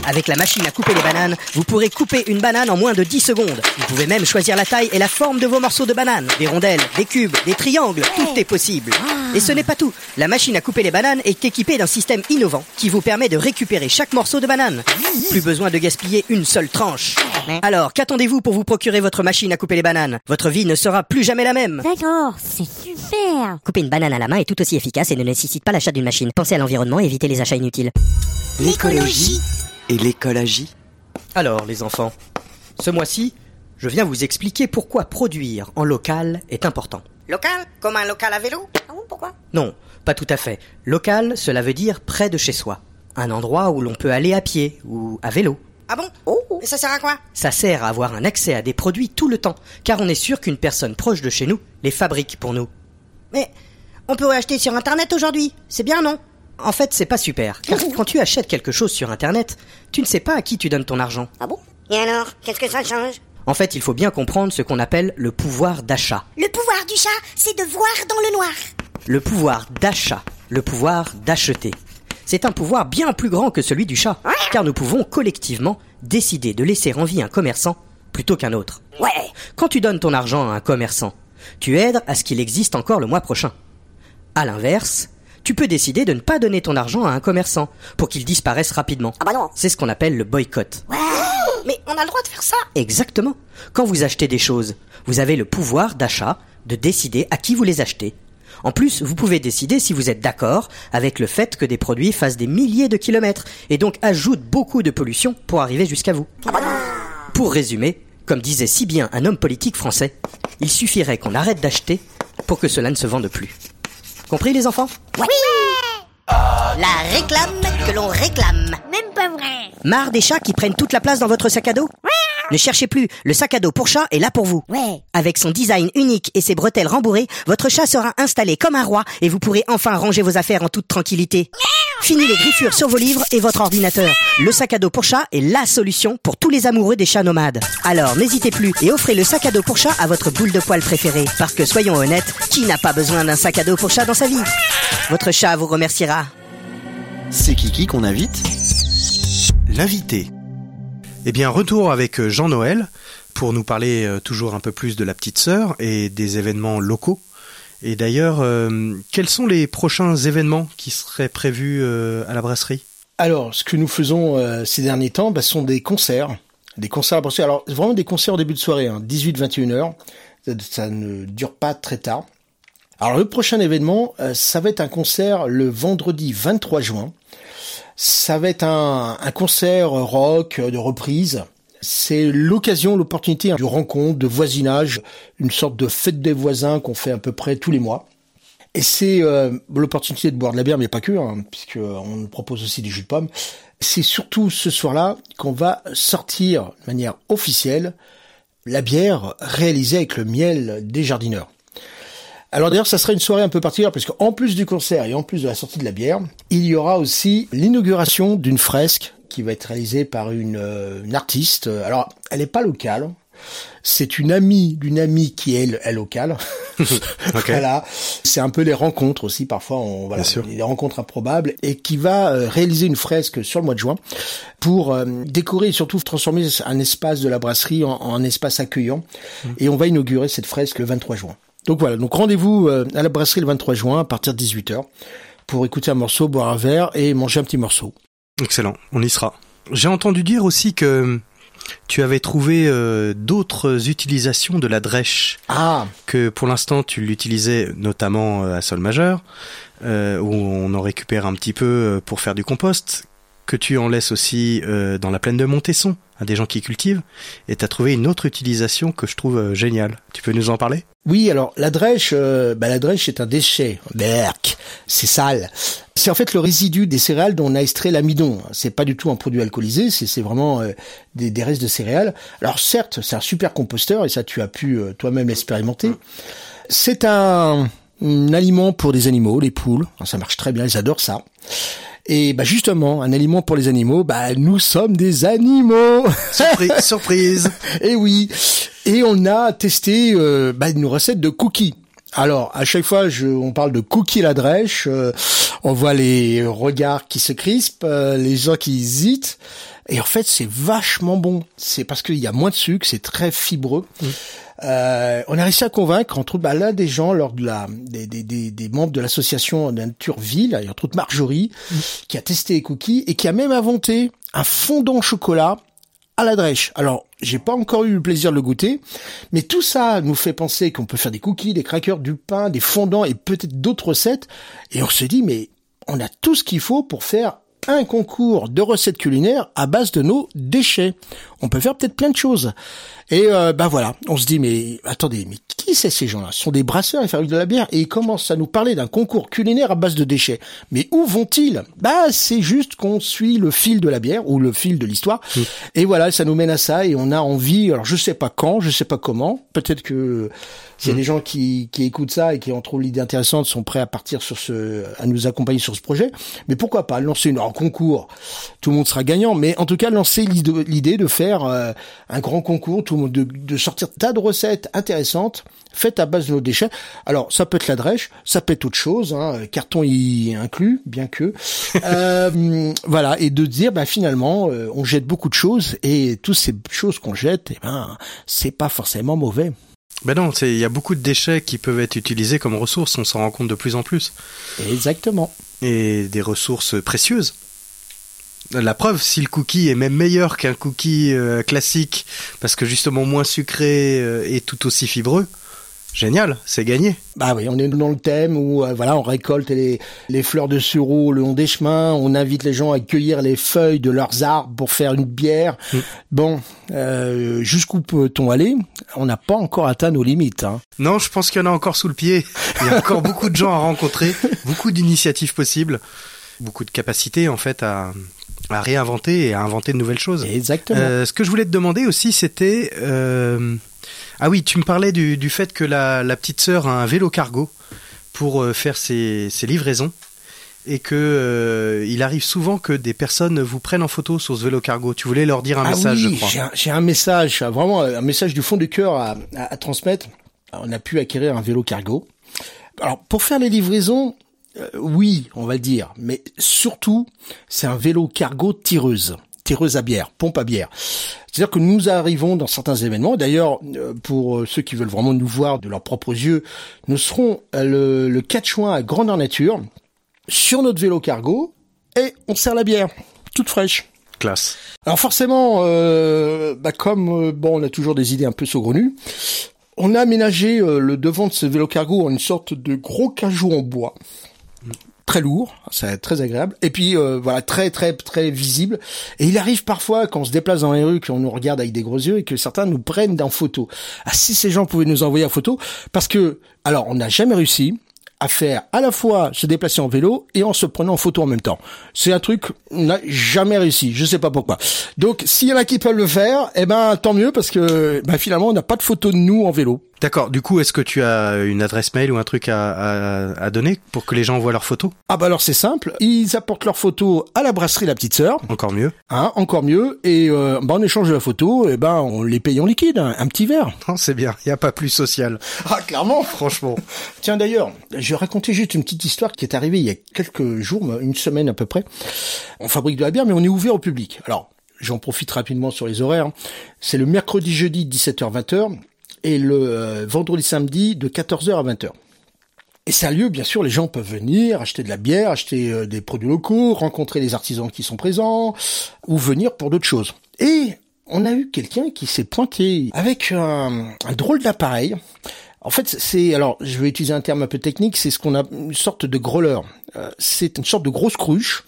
Avec la machine à couper les bananes, vous pourrez couper une banane en moins de 10 secondes. Vous pouvez même choisir la taille et la forme de vos morceaux de banane. Des rondelles, des cubes, des triangles, tout est possible. Et ce n'est pas tout. La machine à couper les bananes est équipée d'un système innovant qui vous permet de récupérer chaque morceau de banane. Plus besoin de gaspiller une seule tranche. Alors, qu'attendez-vous pour vous procurer votre machine à couper les bananes? Votre vie ne sera plus jamais la même. D'accord, c'est super. Couper une banane à la main est tout aussi efficace et ne nécessite pas l'achat d'une machine. Pensez à l'environnement et évitez les achats inutiles. L'écologie et l'écologie. Alors, les enfants, ce mois-ci, je viens vous expliquer pourquoi produire en local est important. Local Comme un local à vélo Ah bon, pourquoi? Non, pas tout à fait. Local, cela veut dire près de chez soi. Un endroit où l'on peut aller à pied ou à vélo. Ah bon? Oh, Et ça sert à quoi? Ça sert à avoir un accès à des produits tout le temps, car on est sûr qu'une personne proche de chez nous les fabrique pour nous. Mais on peut acheter sur internet aujourd'hui. C'est bien, non? En fait, c'est pas super, car quand tu achètes quelque chose sur Internet, tu ne sais pas à qui tu donnes ton argent. ah bon? Et alors Qu'est-ce que ça change? En fait, il faut bien comprendre ce qu'on appelle le pouvoir d'achat. Le pouvoir du chat, c'est de voir dans le noir. Le pouvoir d'achat, le pouvoir d'acheter. C'est un pouvoir bien plus grand que celui du chat, car nous pouvons collectivement décider de laisser en vie un commerçant plutôt qu'un autre. Ouais. Quand tu donnes ton argent à un commerçant, tu aides à ce qu'il existe encore le mois prochain. À l'inverse, tu peux décider de ne pas donner ton argent à un commerçant pour qu'il disparaisse rapidement. Ah bah non. C'est ce qu'on appelle le boycott. Mais on a le droit de faire ça Exactement. Quand vous achetez des choses, vous avez le pouvoir d'achat de décider à qui vous les achetez. En plus, vous pouvez décider si vous êtes d'accord avec le fait que des produits fassent des milliers de kilomètres et donc ajoutent beaucoup de pollution pour arriver jusqu'à vous. Pour résumer, comme disait si bien un homme politique français, il suffirait qu'on arrête d'acheter pour que cela ne se vende plus. Compris les enfants? La réclame que l'on réclame. Pas vrai. Marre des chats qui prennent toute la place dans votre sac à dos Ne cherchez plus, le sac à dos pour chat est là pour vous. Ouais. Avec son design unique et ses bretelles rembourrées, votre chat sera installé comme un roi et vous pourrez enfin ranger vos affaires en toute tranquillité. Fini les griffures sur vos livres et votre ordinateur. Le sac à dos pour chat est la solution pour tous les amoureux des chats nomades. Alors n'hésitez plus et offrez le sac à dos pour chat à votre boule de poil préférée. Parce que soyons honnêtes, qui n'a pas besoin d'un sac à dos pour chat dans sa vie? Votre chat vous remerciera. C'est Kiki qu'on invite L'invité. Eh bien, retour avec euh, Jean-Noël pour nous parler euh, toujours un peu plus de la petite sœur et des événements locaux. Et d'ailleurs, euh, quels sont les prochains événements qui seraient prévus à la brasserie? Alors, ce que nous faisons ces derniers temps, bah, sont des concerts. Des concerts à brasserie. Alors, vraiment des concerts au début de soirée, hein, 18-21 heures. Ça, ça ne dure pas très tard. Alors, le prochain événement, ça va être un concert le vendredi 23 juin. Ça va être un, concert rock euh, de reprise. C'est l'occasion, l'opportunité hein, de rencontre, de voisinage, une sorte de fête des voisins qu'on fait à peu près tous les mois. Et c'est euh, l'opportunité de boire de la bière, mais pas que, hein, puisque on nous propose aussi des jus de pommes. C'est surtout ce soir-là qu'on va sortir de manière officielle la bière réalisée avec le miel des jardineurs. Alors d'ailleurs, ça sera une soirée un peu particulière parce qu'en plus du concert et en plus de la sortie de la bière, il y aura aussi l'inauguration d'une fresque qui va être réalisée par une, euh, une artiste. Alors, elle n'est pas locale. C'est une amie d'une amie qui est, est locale. Voilà. C'est un peu les rencontres aussi. Parfois, on, voilà, Bien sûr. des rencontres improbables et qui va euh, réaliser une fresque sur le mois de juin pour euh, décorer et surtout transformer un espace de la brasserie en, en espace accueillant. Et on va inaugurer cette fresque le 23 juin. Donc voilà, donc rendez-vous euh, à la brasserie le 23 juin à partir de 18h pour écouter un morceau, boire un verre et manger un petit morceau. Excellent, on y sera. J'ai entendu dire aussi que tu avais trouvé euh, d'autres utilisations de la drèche, Ah, que pour l'instant tu l'utilisais notamment euh, à sol majeur, euh, où on en récupère un petit peu pour faire du compost, que tu en laisses aussi euh, dans la plaine de Montesson à des gens qui cultivent, et tu as trouvé une autre utilisation que je trouve euh, géniale. Tu peux nous en parler? Oui, alors la drèche, euh, bah, la drèche c'est un déchet. Berk, c'est sale. C'est en fait le résidu des céréales dont on a extrait l'amidon. C'est pas du tout un produit alcoolisé, c'est c'est vraiment euh, des, des restes de céréales. Alors certes, c'est un super composteur et ça tu as pu euh, toi-même l'expérimenter. C'est un, un aliment pour des animaux, les poules. Ça marche très bien, ils adorent ça. Et bah justement, un aliment pour les animaux, bah nous sommes des animaux. Surprise, surprise Et oui. Et on a testé euh, bah, une recette de cookies. Alors, à chaque fois, je, on parle de cookies la drèche, euh, on voit les regards qui se crispent, euh, les gens qui hésitent. Et en fait, c'est vachement bon. C'est parce qu'il y a moins de sucre, c'est très fibreux. Euh, on a réussi à convaincre entre bah, là des gens lors de la des, des, des, des membres de l'association Nature Ville, et entre autres Marjorie, qui a testé les cookies et qui a même inventé un fondant chocolat à la drèche. Alors, j'ai pas encore eu le plaisir de le goûter, mais tout ça nous fait penser qu'on peut faire des cookies, des crackers, du pain, des fondants et peut-être d'autres recettes. Et on se dit, mais on a tout ce qu'il faut pour faire un concours de recettes culinaires à base de nos déchets. On peut faire peut-être plein de choses. Et euh, bah voilà, on se dit mais attendez, mais qui c'est ces gens-là? Ce sont des brasseurs, ils fabriquent de la bière et ils commencent à nous parler d'un concours culinaire à base de déchets. Mais où vont-ils? Bah c'est juste qu'on suit le fil de la bière ou le fil de l'histoire. Et voilà, ça nous mène à ça et on a envie. Alors je sais pas quand, je sais pas comment. Peut-être que s'il y a des gens qui, qui écoutent ça et qui en trouvent l'idée intéressante, sont prêts à partir sur ce, à nous accompagner sur ce projet. Mais pourquoi pas lancer une, un concours Tout le monde sera gagnant. Mais en tout cas, lancer l'idée de faire euh, un grand concours, tout de, de sortir tas de recettes intéressantes faites à base de nos déchets. Alors, ça peut être la drèche, ça peut être autre chose, hein, carton y inclus, bien que. Euh, voilà, et de dire, bah, finalement, euh, on jette beaucoup de choses et toutes ces choses qu'on jette, eh ben, c'est pas forcément mauvais. Ben non, il y a beaucoup de déchets qui peuvent être utilisés comme ressources, on s'en rend compte de plus en plus. Exactement. Et des ressources précieuses. La preuve, si le cookie est même meilleur qu'un cookie euh, classique, parce que justement moins sucré euh, et tout aussi fibreux, génial, c'est gagné. Bah oui, on est dans le thème où euh, voilà, on récolte les, les fleurs de sureau le long des chemins, on invite les gens à cueillir les feuilles de leurs arbres pour faire une bière. Mm. Bon, euh, jusqu'où peut-on aller? On n'a pas encore atteint nos limites. Hein. Non, je pense qu'il y en a encore sous le pied. Il y a encore beaucoup de gens à rencontrer, beaucoup d'initiatives possibles, beaucoup de capacités en fait à, à réinventer et à inventer de nouvelles choses. Exactement. Euh, ce que je voulais te demander aussi, c'était euh, ah oui, tu me parlais du, du fait que la, la, petite sœur a un vélo cargo pour euh, faire ses, ses, livraisons et que euh, il arrive souvent que des personnes vous prennent en photo sur ce vélo cargo. Tu voulais leur dire un ah message, oui, je crois. J'ai un, j'ai un message, vraiment un message du fond du cœur à, à, à transmettre. On a pu acquérir un vélo cargo. Alors pour faire les livraisons, euh, oui, on va le dire, mais surtout, c'est un vélo cargo tireuse, tireuse à bière, pompe à bière. C'est-à-dire que nous arrivons dans certains événements. D'ailleurs, euh, pour ceux qui veulent vraiment nous voir de leurs propres yeux, nous serons le, le 4 juin à Grandeur Nature sur notre vélo cargo et on sert la bière toute fraîche. Classe. Alors forcément, euh, bah comme euh, bon, on a toujours des idées un peu saugrenues. On a aménagé euh, le devant de ce vélo cargo en une sorte de gros cajou en bois très lourd, c'est très agréable, et puis euh, voilà très très très visible. Et il arrive parfois quand on se déplace dans les rues qu'on nous regarde avec des gros yeux et que certains nous prennent en photo. Ah si ces gens pouvaient nous envoyer en photo, parce que alors on n'a jamais réussi à faire à la fois se déplacer en vélo et en se prenant en photo en même temps. C'est un truc on n'a jamais réussi, je sais pas pourquoi. Donc s'il y en a qui peuvent le faire, eh ben tant mieux parce que ben, finalement on n'a pas de photo de nous en vélo. D'accord. Du coup, est-ce que tu as une adresse mail ou un truc à, à, à donner pour que les gens voient leurs photos? Ah bah alors c'est simple. Ils apportent leurs photos à la brasserie La Petite Sœur. Encore mieux. Hein, encore mieux. Et euh, bah, en échange de la photo, et ben on les paye en liquide, un, un petit verre. Non, c'est bien. Il y a pas plus social. Ah clairement. Franchement. Tiens d'ailleurs, je vais raconter juste une petite histoire qui est arrivée il y a quelques jours, une semaine à peu près. On fabrique de la bière, mais on est ouvert au public. Alors j'en profite rapidement sur les horaires. C'est le mercredi, jeudi, 17h-20h et le euh, vendredi samedi de 14h à 20h. Et c'est un lieu, bien sûr, les gens peuvent venir acheter de la bière, acheter euh, des produits locaux, rencontrer les artisans qui sont présents, ou venir pour d'autres choses. Et on a eu quelqu'un qui s'est pointé avec un, drôle d'appareil. En fait, c'est alors je vais utiliser un terme un peu technique, c'est ce qu'on a une sorte de growler. Euh, c'est une sorte de grosse cruche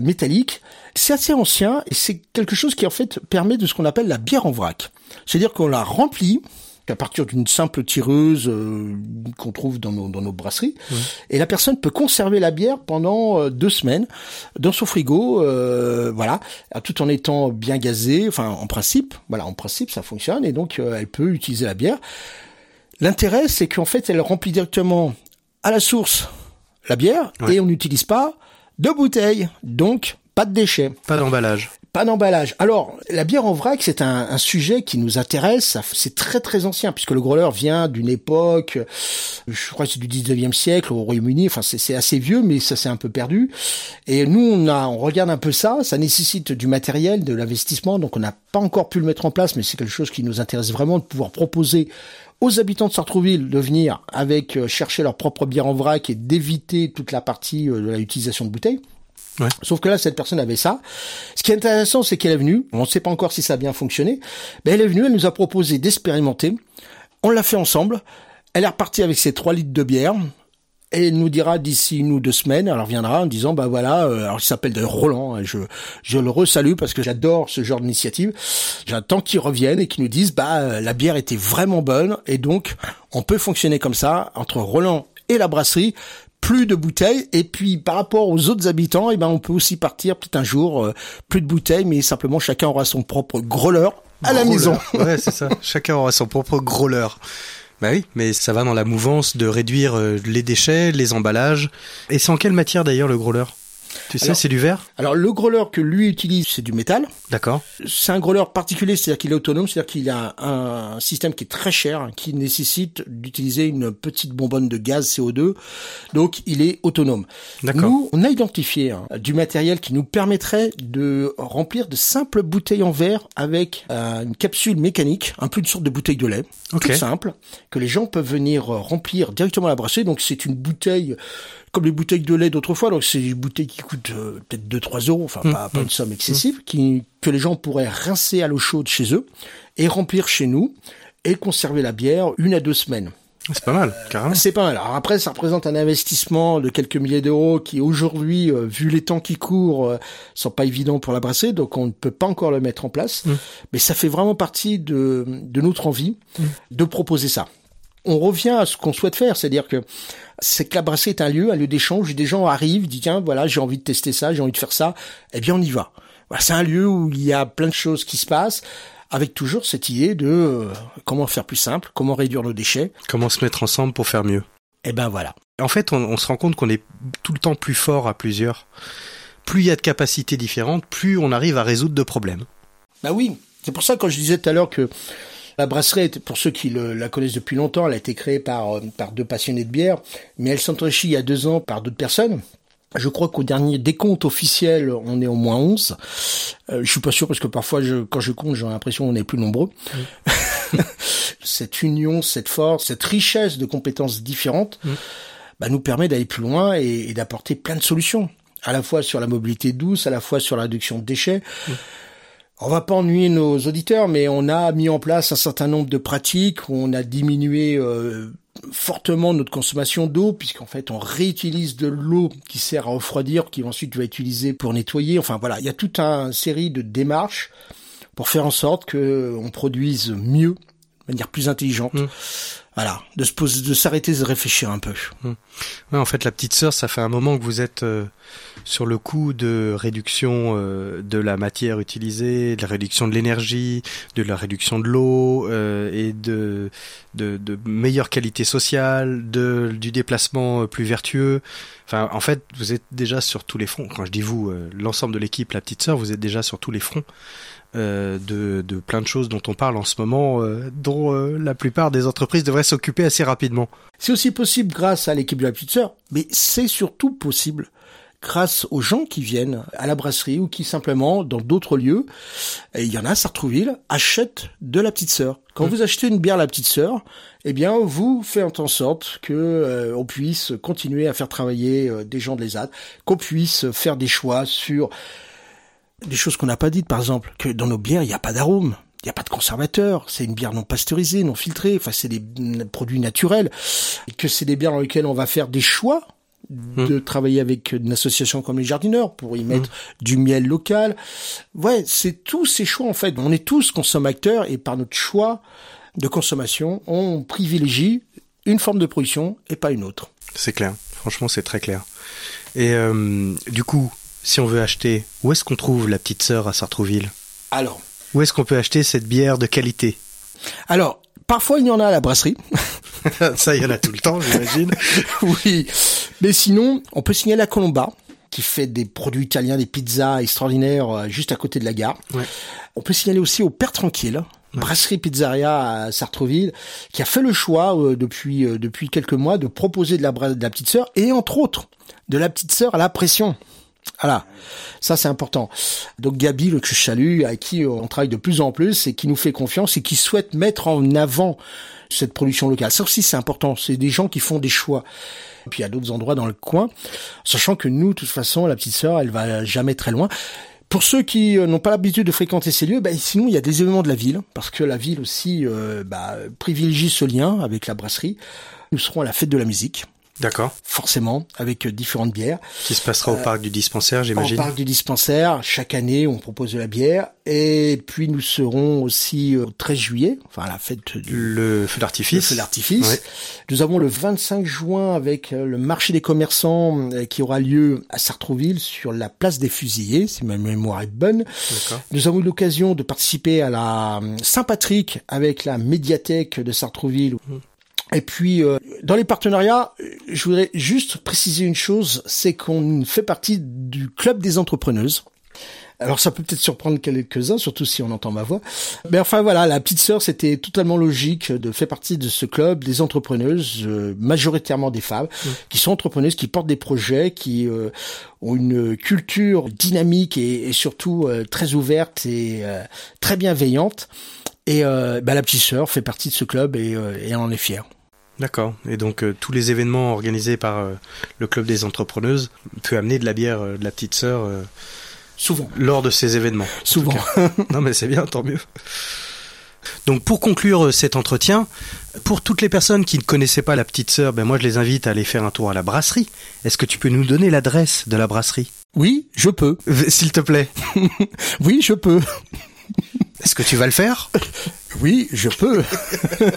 métallique. C'est assez ancien et c'est quelque chose qui en fait permet de ce qu'on appelle la bière en vrac. C'est-à-dire qu'on la remplit à partir d'une simple tireuse euh, qu'on trouve dans nos, dans nos brasseries. Ouais. Et la personne peut conserver la bière pendant euh, deux semaines dans son frigo, euh, voilà, tout en étant bien gazé. Enfin, en principe, voilà, en principe, ça fonctionne et donc euh, elle peut utiliser la bière. L'intérêt, c'est qu'en fait, elle remplit directement à la source la bière Ouais. et on n'utilise pas de bouteille, donc pas de déchets. Pas d'emballage. Pas d'emballage. Alors, la bière en vrac, c'est un, un sujet qui nous intéresse. C'est très très ancien, puisque le growler vient d'une époque, euh, je crois que c'est du 19e siècle au Royaume-Uni. Enfin, c'est assez vieux, mais ça s'est un peu perdu. Et nous, on a, on regarde un peu ça. Ça nécessite du matériel, de l'investissement, donc on n'a pas encore pu le mettre en place, mais c'est quelque chose qui nous intéresse vraiment de pouvoir proposer aux habitants de Sartrouville de venir avec euh, chercher leur propre bière en vrac et d'éviter toute la partie euh, de l'utilisation de bouteilles. Sauf que là, cette personne avait ça. Ce qui est intéressant, c'est qu'elle est venue. On ne sait pas encore si ça a bien fonctionné. Mais elle est venue, elle nous a proposé d'expérimenter. On l'a fait ensemble. Elle est repartie avec ses 3 litres de bière. Et elle nous dira d'ici une ou deux semaines, elle reviendra en disant, bah voilà, euh, alors il s'appelle de Roland, hein, je, je le resalue parce que j'adore ce genre d'initiative. J'attends qu'ils reviennent et qu'ils nous disent, bah euh, la bière était vraiment bonne et donc on peut fonctionner comme ça entre Roland et la brasserie plus de bouteilles et puis par rapport aux autres habitants eh ben on peut aussi partir peut-être un jour euh, plus de bouteilles mais simplement chacun aura son propre growler à la maison ouais, c'est ça. Chacun aura son propre growler. Bah oui, mais ça va dans la mouvance de réduire euh, les déchets, les emballages. Et c'est en quelle matière d'ailleurs le growler? Tu sais, c'est du verre alors le growler que lui utilise c'est du métal D'accord. c'est un growler particulier, c'est-à-dire qu'il est autonome, c'est-à-dire qu'il a un, système qui est très cher, qui nécessite d'utiliser une petite bonbonne de gaz CO2, donc il est autonome. D'accord. Nous, on a identifié hein, du matériel qui nous permettrait de remplir de simples bouteilles en verre avec euh, une capsule mécanique, un peu une sorte de bouteille de lait, Ok. toute simple, que les gens peuvent venir remplir directement à la brasserie. Donc c'est une bouteille comme les bouteilles de lait d'autrefois, donc c'est une bouteille qui coûte euh, peut-être 2-3 euros, enfin pas, pas une somme excessive, qui, que les gens pourraient rincer à l'eau chaude chez eux et remplir chez nous et conserver la bière une à deux semaines. C'est pas mal, carrément. C'est pas mal. Alors après, ça représente un investissement de quelques milliers d'euros qui aujourd'hui, euh, vu les temps qui courent, euh, sont pas évidents pour la brasser, donc on ne peut pas encore le mettre en place. Mais ça fait vraiment partie de, de notre envie de proposer ça. On revient à ce qu'on souhaite faire, c'est-à-dire que c'est que la brasserie est un lieu, un lieu d'échange, où des gens arrivent, disent tiens voilà j'ai envie de tester ça, j'ai envie de faire ça, eh bien on y va. Voilà, c'est un lieu où il y a plein de choses qui se passent, avec toujours cette idée de euh, comment faire plus simple, comment réduire nos déchets. Comment se mettre ensemble pour faire mieux Eh ben voilà. En fait, on, on se rend compte qu'on est tout le temps plus fort à plusieurs. Plus il y a de capacités différentes, plus on arrive à résoudre de problèmes. Bah oui, c'est pour ça quand je disais tout à l'heure que la brasserie, pour ceux qui le- la connaissent depuis longtemps, elle a été créée par, euh, par deux passionnés de bière, mais elle s'est enrichie il y a deux ans par d'autres personnes. Je crois qu'au dernier décompte officiel, on est au moins 11. Euh, je suis pas sûr parce que parfois, je, quand je compte, j'ai l'impression qu'on est plus nombreux. cette union, cette force, cette richesse de compétences différentes, bah, nous permet d'aller plus loin et, et d'apporter plein de solutions. À la fois sur la mobilité douce, à la fois sur la réduction de déchets. On va pas ennuyer nos auditeurs, mais on a mis en place un certain nombre de pratiques. où On a diminué euh, fortement notre consommation d'eau, puisqu'en fait on réutilise de l'eau qui sert à refroidir, qui ensuite va être utilisée pour nettoyer. Enfin voilà, il y a toute une série de démarches pour faire en sorte que on produise mieux, de manière plus intelligente. Voilà, de se poser, de s'arrêter, de réfléchir un peu. Ouais, en fait, la petite sœur, ça fait un moment que vous êtes euh, sur le coup de réduction euh, de la matière utilisée, de la réduction de l'énergie, de la réduction de l'eau euh, et de, de, de meilleure qualité sociale, de, du déplacement euh, plus vertueux. Enfin, en fait, vous êtes déjà sur tous les fronts. Quand je dis vous, euh, l'ensemble de l'équipe, la petite sœur, vous êtes déjà sur tous les fronts. de, de plein de choses dont on parle en ce moment, euh, dont euh, la plupart des entreprises devraient s'occuper assez rapidement. C'est aussi possible grâce à l'équipe de la petite sœur, mais c'est surtout possible grâce aux gens qui viennent à la brasserie ou qui simplement dans d'autres lieux, et il y en a à Sartrouville, achètent de la petite sœur. Quand vous achetez une bière à la petite sœur, eh bien vous faites en sorte que euh, on puisse continuer à faire travailler euh, des gens de l'ESAD, qu'on puisse faire des choix sur des choses qu'on n'a pas dites, par exemple, que dans nos bières, il n'y a pas d'arôme. Il n'y a pas de conservateur, c'est une bière non pasteurisée, non filtrée, enfin c'est des produits naturels, et que c'est des bières dans lesquelles on va faire des choix de travailler avec une association comme les jardineurs pour y mettre du miel local. Ouais, c'est tous ces choix en fait. On est tous consommateurs et par notre choix de consommation, on privilégie une forme de production et pas une autre. C'est clair. Franchement, c'est très clair. Et euh, du coup, si on veut acheter, où est-ce qu'on trouve la petite sœur à Sartrouville? Alors, Où est-ce qu'on peut acheter cette bière de qualité? Alors parfois il y en a à la brasserie. Ça, il y en a tout le temps, j'imagine. oui. Mais sinon, on peut signaler à Colomba, qui fait des produits italiens, des pizzas extraordinaires euh, juste à côté de la gare. Ouais. On peut signaler aussi au Père Tranquille, brasserie pizzeria à Sartreville, qui a fait le choix euh, depuis euh, depuis quelques mois de proposer de la, de la petite sœur et entre autres de la petite sœur à la pression. Voilà, ça c'est important. Donc Gabi, le que je salue, à qui on travaille de plus en plus et qui nous fait confiance et qui souhaite mettre en avant cette production locale. Ça aussi c'est important, c'est des gens qui font des choix. Et puis il y a d'autres endroits dans le coin, sachant que nous, de toute façon, la petite sœur, elle va jamais très loin. Pour ceux qui euh, n'ont pas l'habitude de fréquenter ces lieux, ben, sinon il y a des événements de la ville, parce que la ville aussi euh, bah, privilégie ce lien avec la brasserie. Nous serons à la fête de la musique, D'accord. forcément, avec euh, différentes bières. Qui se passera au parc du dispensaire, En j'imagine. parc du dispensaire, chaque année, on propose de la bière. Et puis, nous serons aussi euh, au 13 juillet, enfin, la fête du Le feu le d'artifice. feu d'artifice. Nous avons le 25 juin avec euh, le marché des commerçants euh, qui aura lieu à Sartrouville sur la place des fusillés, si ma mémoire est bonne. D'accord. Nous avons eu l'occasion de participer à la euh, Saint-Patrick avec la médiathèque de Sartrouville. Et puis, euh, dans les partenariats, je voudrais juste préciser une chose, c'est qu'on fait partie du club des entrepreneuses. Alors ça peut peut-être surprendre quelques-uns, surtout si on entend ma voix. Mais enfin voilà, la petite sœur, c'était totalement logique de faire partie de ce club des entrepreneuses, euh, majoritairement des femmes, qui sont entrepreneuses, qui portent des projets, qui euh, ont une culture dynamique et, et surtout euh, très ouverte et euh, très bienveillante. Et euh, bah, la petite sœur fait partie de ce club et, euh, et elle en est fière. D'accord. Et donc euh, tous les événements organisés par euh, le club des entrepreneuses peut amener de la bière euh, de la petite sœur Souvent. lors de ces événements. en Souvent. non mais c'est bien, tant mieux. Donc pour conclure cet entretien, pour toutes les personnes qui ne connaissaient pas la petite sœur, ben moi je les invite à aller faire un tour à la brasserie. Est-ce que tu peux nous donner l'adresse de la brasserie? Oui, je peux. S'il te plaît. Oui, je peux. Est-ce que tu vas le faire Oui, je peux.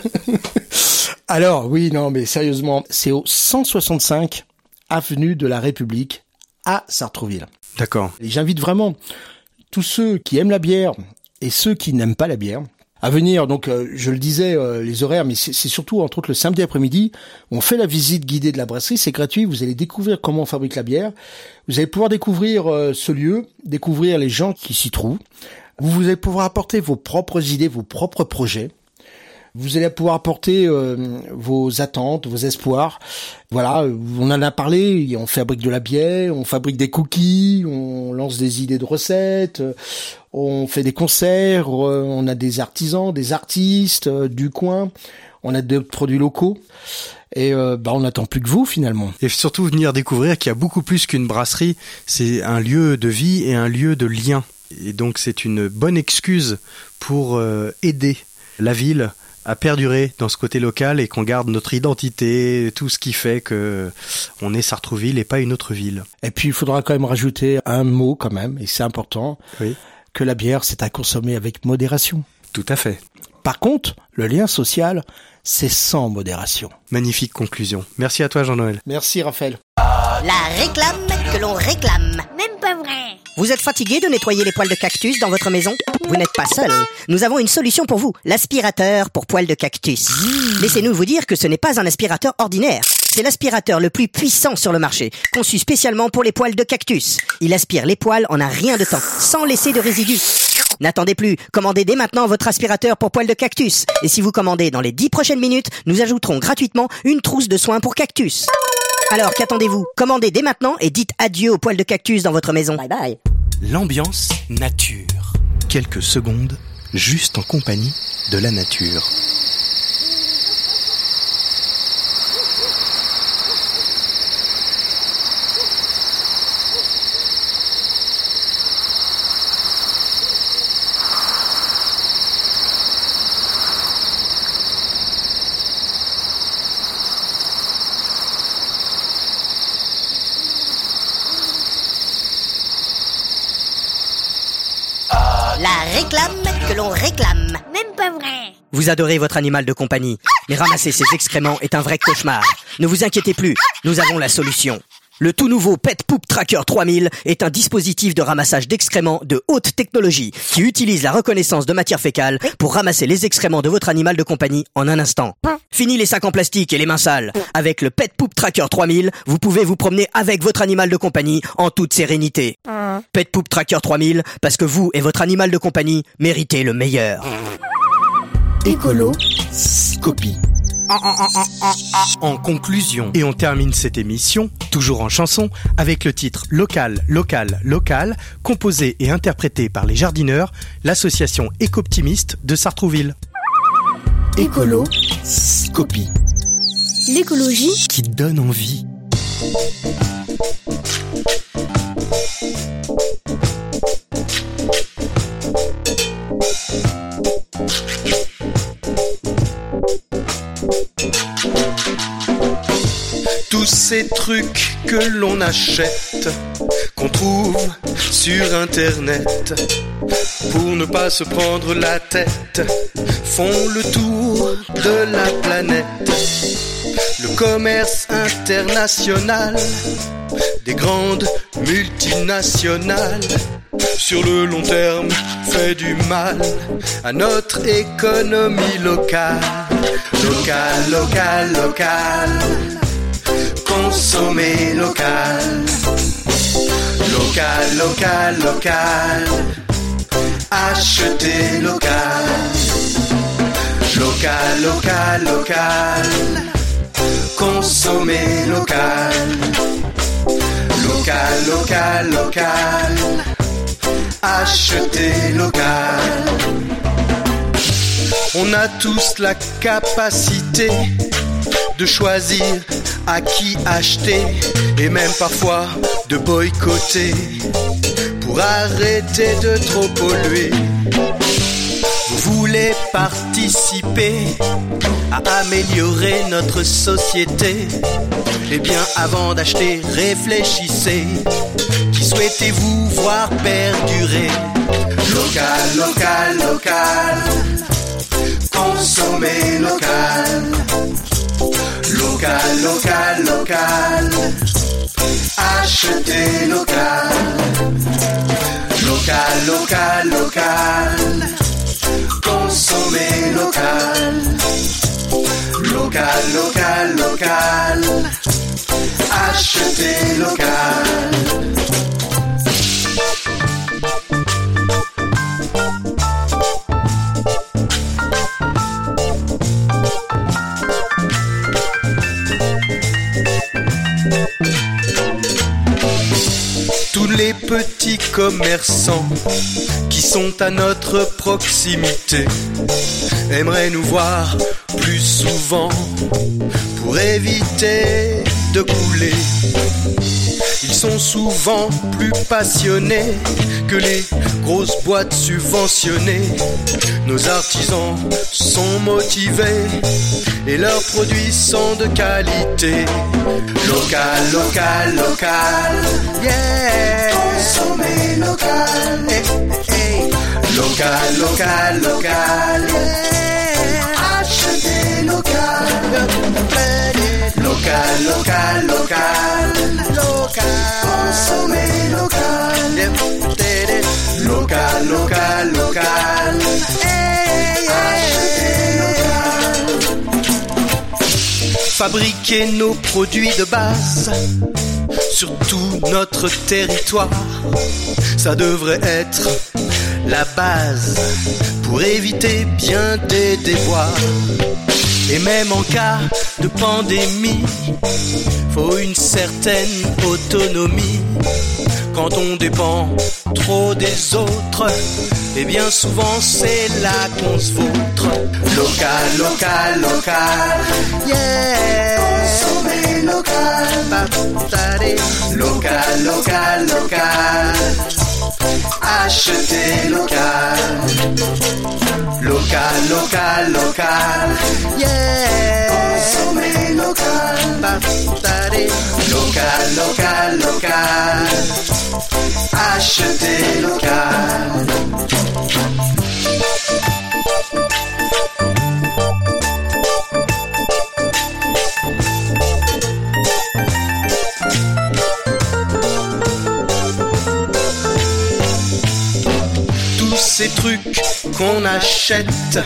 Alors, oui, non, mais sérieusement, c'est au 165 avenue de la République à Sartrouville. D'accord. Et j'invite vraiment tous ceux qui aiment la bière et ceux qui n'aiment pas la bière à venir. Donc, euh, je le disais, euh, les horaires, mais c'est c'est surtout, entre autres, le samedi après-midi. On fait la visite guidée de la brasserie, c'est gratuit. Vous allez découvrir comment on fabrique la bière. Vous allez pouvoir découvrir euh, ce lieu, découvrir les gens qui s'y trouvent. Vous, allez pouvoir apporter vos propres idées, vos propres projets. Vous allez pouvoir apporter euh, vos attentes, vos espoirs. Voilà, euh, on en a parlé, on fabrique de la bière, on fabrique des cookies, on lance des idées de recettes, euh, on fait des concerts, on a des artisans, des artistes du coin, on a des produits locaux. Et euh, bah, on n'attend plus que vous finalement. Et surtout venir découvrir qu'il y a beaucoup plus qu'une brasserie, c'est un lieu de vie et un lieu de lien. Et donc c'est une bonne excuse pour euh, aider la ville à perdurer dans ce côté local et qu'on garde notre identité, tout ce qui fait que on est Sartrouville et pas une autre ville. Et puis il faudra quand même rajouter un mot quand même, et c'est important, Oui. que la bière c'est à consommer avec modération. Tout à fait. Par contre, le lien social, c'est sans modération. Magnifique conclusion. Merci à toi Jean-Noël. Merci Raphaël. La réclame que l'on réclame. Même Vous êtes fatigué de nettoyer les poils de cactus dans votre maison? Vous n'êtes pas seul. Nous avons une solution pour vous, l'aspirateur pour poils de cactus. Laissez-nous vous dire que ce n'est pas un aspirateur ordinaire. C'est l'aspirateur le plus puissant sur le marché, conçu spécialement pour les poils de cactus. Il aspire les poils en un rien de temps, sans laisser de résidus. N'attendez plus, commandez dès maintenant votre aspirateur pour poils de cactus. Et si vous commandez dans les 10 prochaines minutes, nous ajouterons gratuitement une trousse de soins pour cactus. Alors qu'attendez-vous? Commandez dès maintenant et dites adieu aux poils de cactus dans votre maison. Bye bye. L'ambiance nature. Quelques secondes, juste en compagnie de la nature. La réclame que l'on réclame. Même pas vrai. Vous adorez votre animal de compagnie, mais ramasser ses excréments est un vrai cauchemar. Ne vous inquiétez plus, nous avons la solution. Le tout nouveau Pet Poop Tracker 3000 est un dispositif de ramassage d'excréments de haute technologie qui utilise la reconnaissance de matière fécale pour ramasser les excréments de votre animal de compagnie en un instant. Fini les sacs en plastique et les mains sales. Avec le Pet Poop Tracker 3000, vous pouvez vous promener avec votre animal de compagnie en toute sérénité. Pet Poop Tracker 3000, parce que vous et votre animal de compagnie méritez le meilleur. Écolo. Copie. En conclusion, et on termine cette émission, toujours en chanson, avec le titre Local, Local, Local, composé et interprété par les jardineurs, l'association éco-optimiste de Sartrouville. Écolo. Copie. L'écologie Qui donne envie. Tous ces trucs que l'on achète, qu'on trouve sur internet, pour ne pas se prendre la tête, font le tour de la planète. Le commerce international des grandes multinationales sur le long terme fait du mal à notre économie locale. Local, local, local. Consommer local. Local, local, local. Acheter local. Local, local, local. Consommer local. Local, local, local. Acheter local. On a tous la capacité de choisir à qui acheter et même parfois de boycotter pour arrêter de trop polluer. Vous voulez participer à améliorer notre société? Eh bien, avant d'acheter, réfléchissez. Qui souhaitez-vous voir perdurer? Local, local, local. Consommer local. Local, local, local. Acheter local. Local, local, local. Consommer local. Local, local, local. Acheter local. Tous les petits commerçants qui sont à notre proximité aimeraient nous voir plus souvent pour éviter de couler. Ils sont souvent plus passionnés que les grosses boîtes subventionnées. Nos artisans sont motivés et leurs produits sont de qualité. Local, local, local. Yeah. Consommer local. Eh, eh. Local, local, local. Yeah. Acheter local. Local, local, local. Local. Consommer local. Local, local, local. Acheter local. Fabriquer nos produits de base sur tout notre territoire, ça devrait être la base pour éviter bien des déboires. Et même en cas de pandémie, faut une certaine autonomie. Quand on dépend trop des autres, et bien souvent c'est là qu'on se vautre. Local, local, local, yeah. Consommer local, local, local, local. Acheter local, local, local, local, yeah. Consommer local, local, local, local. Acheter qu'on achète,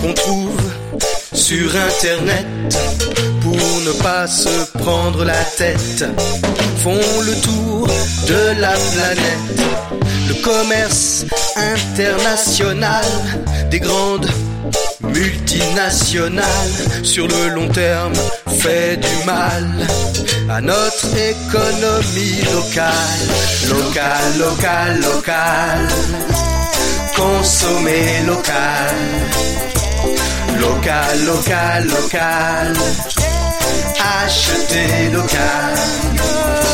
qu'on trouve sur internet pour ne pas se prendre la tête, font le tour de la planète. Le commerce international des grandes multinationales sur le long terme fait du mal à notre économie locale, locale, locale, locale, consommer local, local, local, local, acheter local.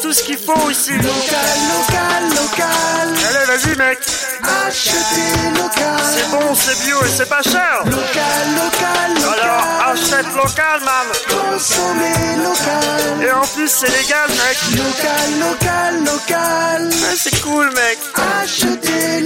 Tout ce qu'il faut ici. local, local, local, Allez vas-y mec, acheter local, c'est bon, c'est bio et c'est pas cher. local, local, Alors local, achète local man. consommer local. Et en plus c'est légal mec. Local, local, local. Ouais, c'est cool mec. Acheter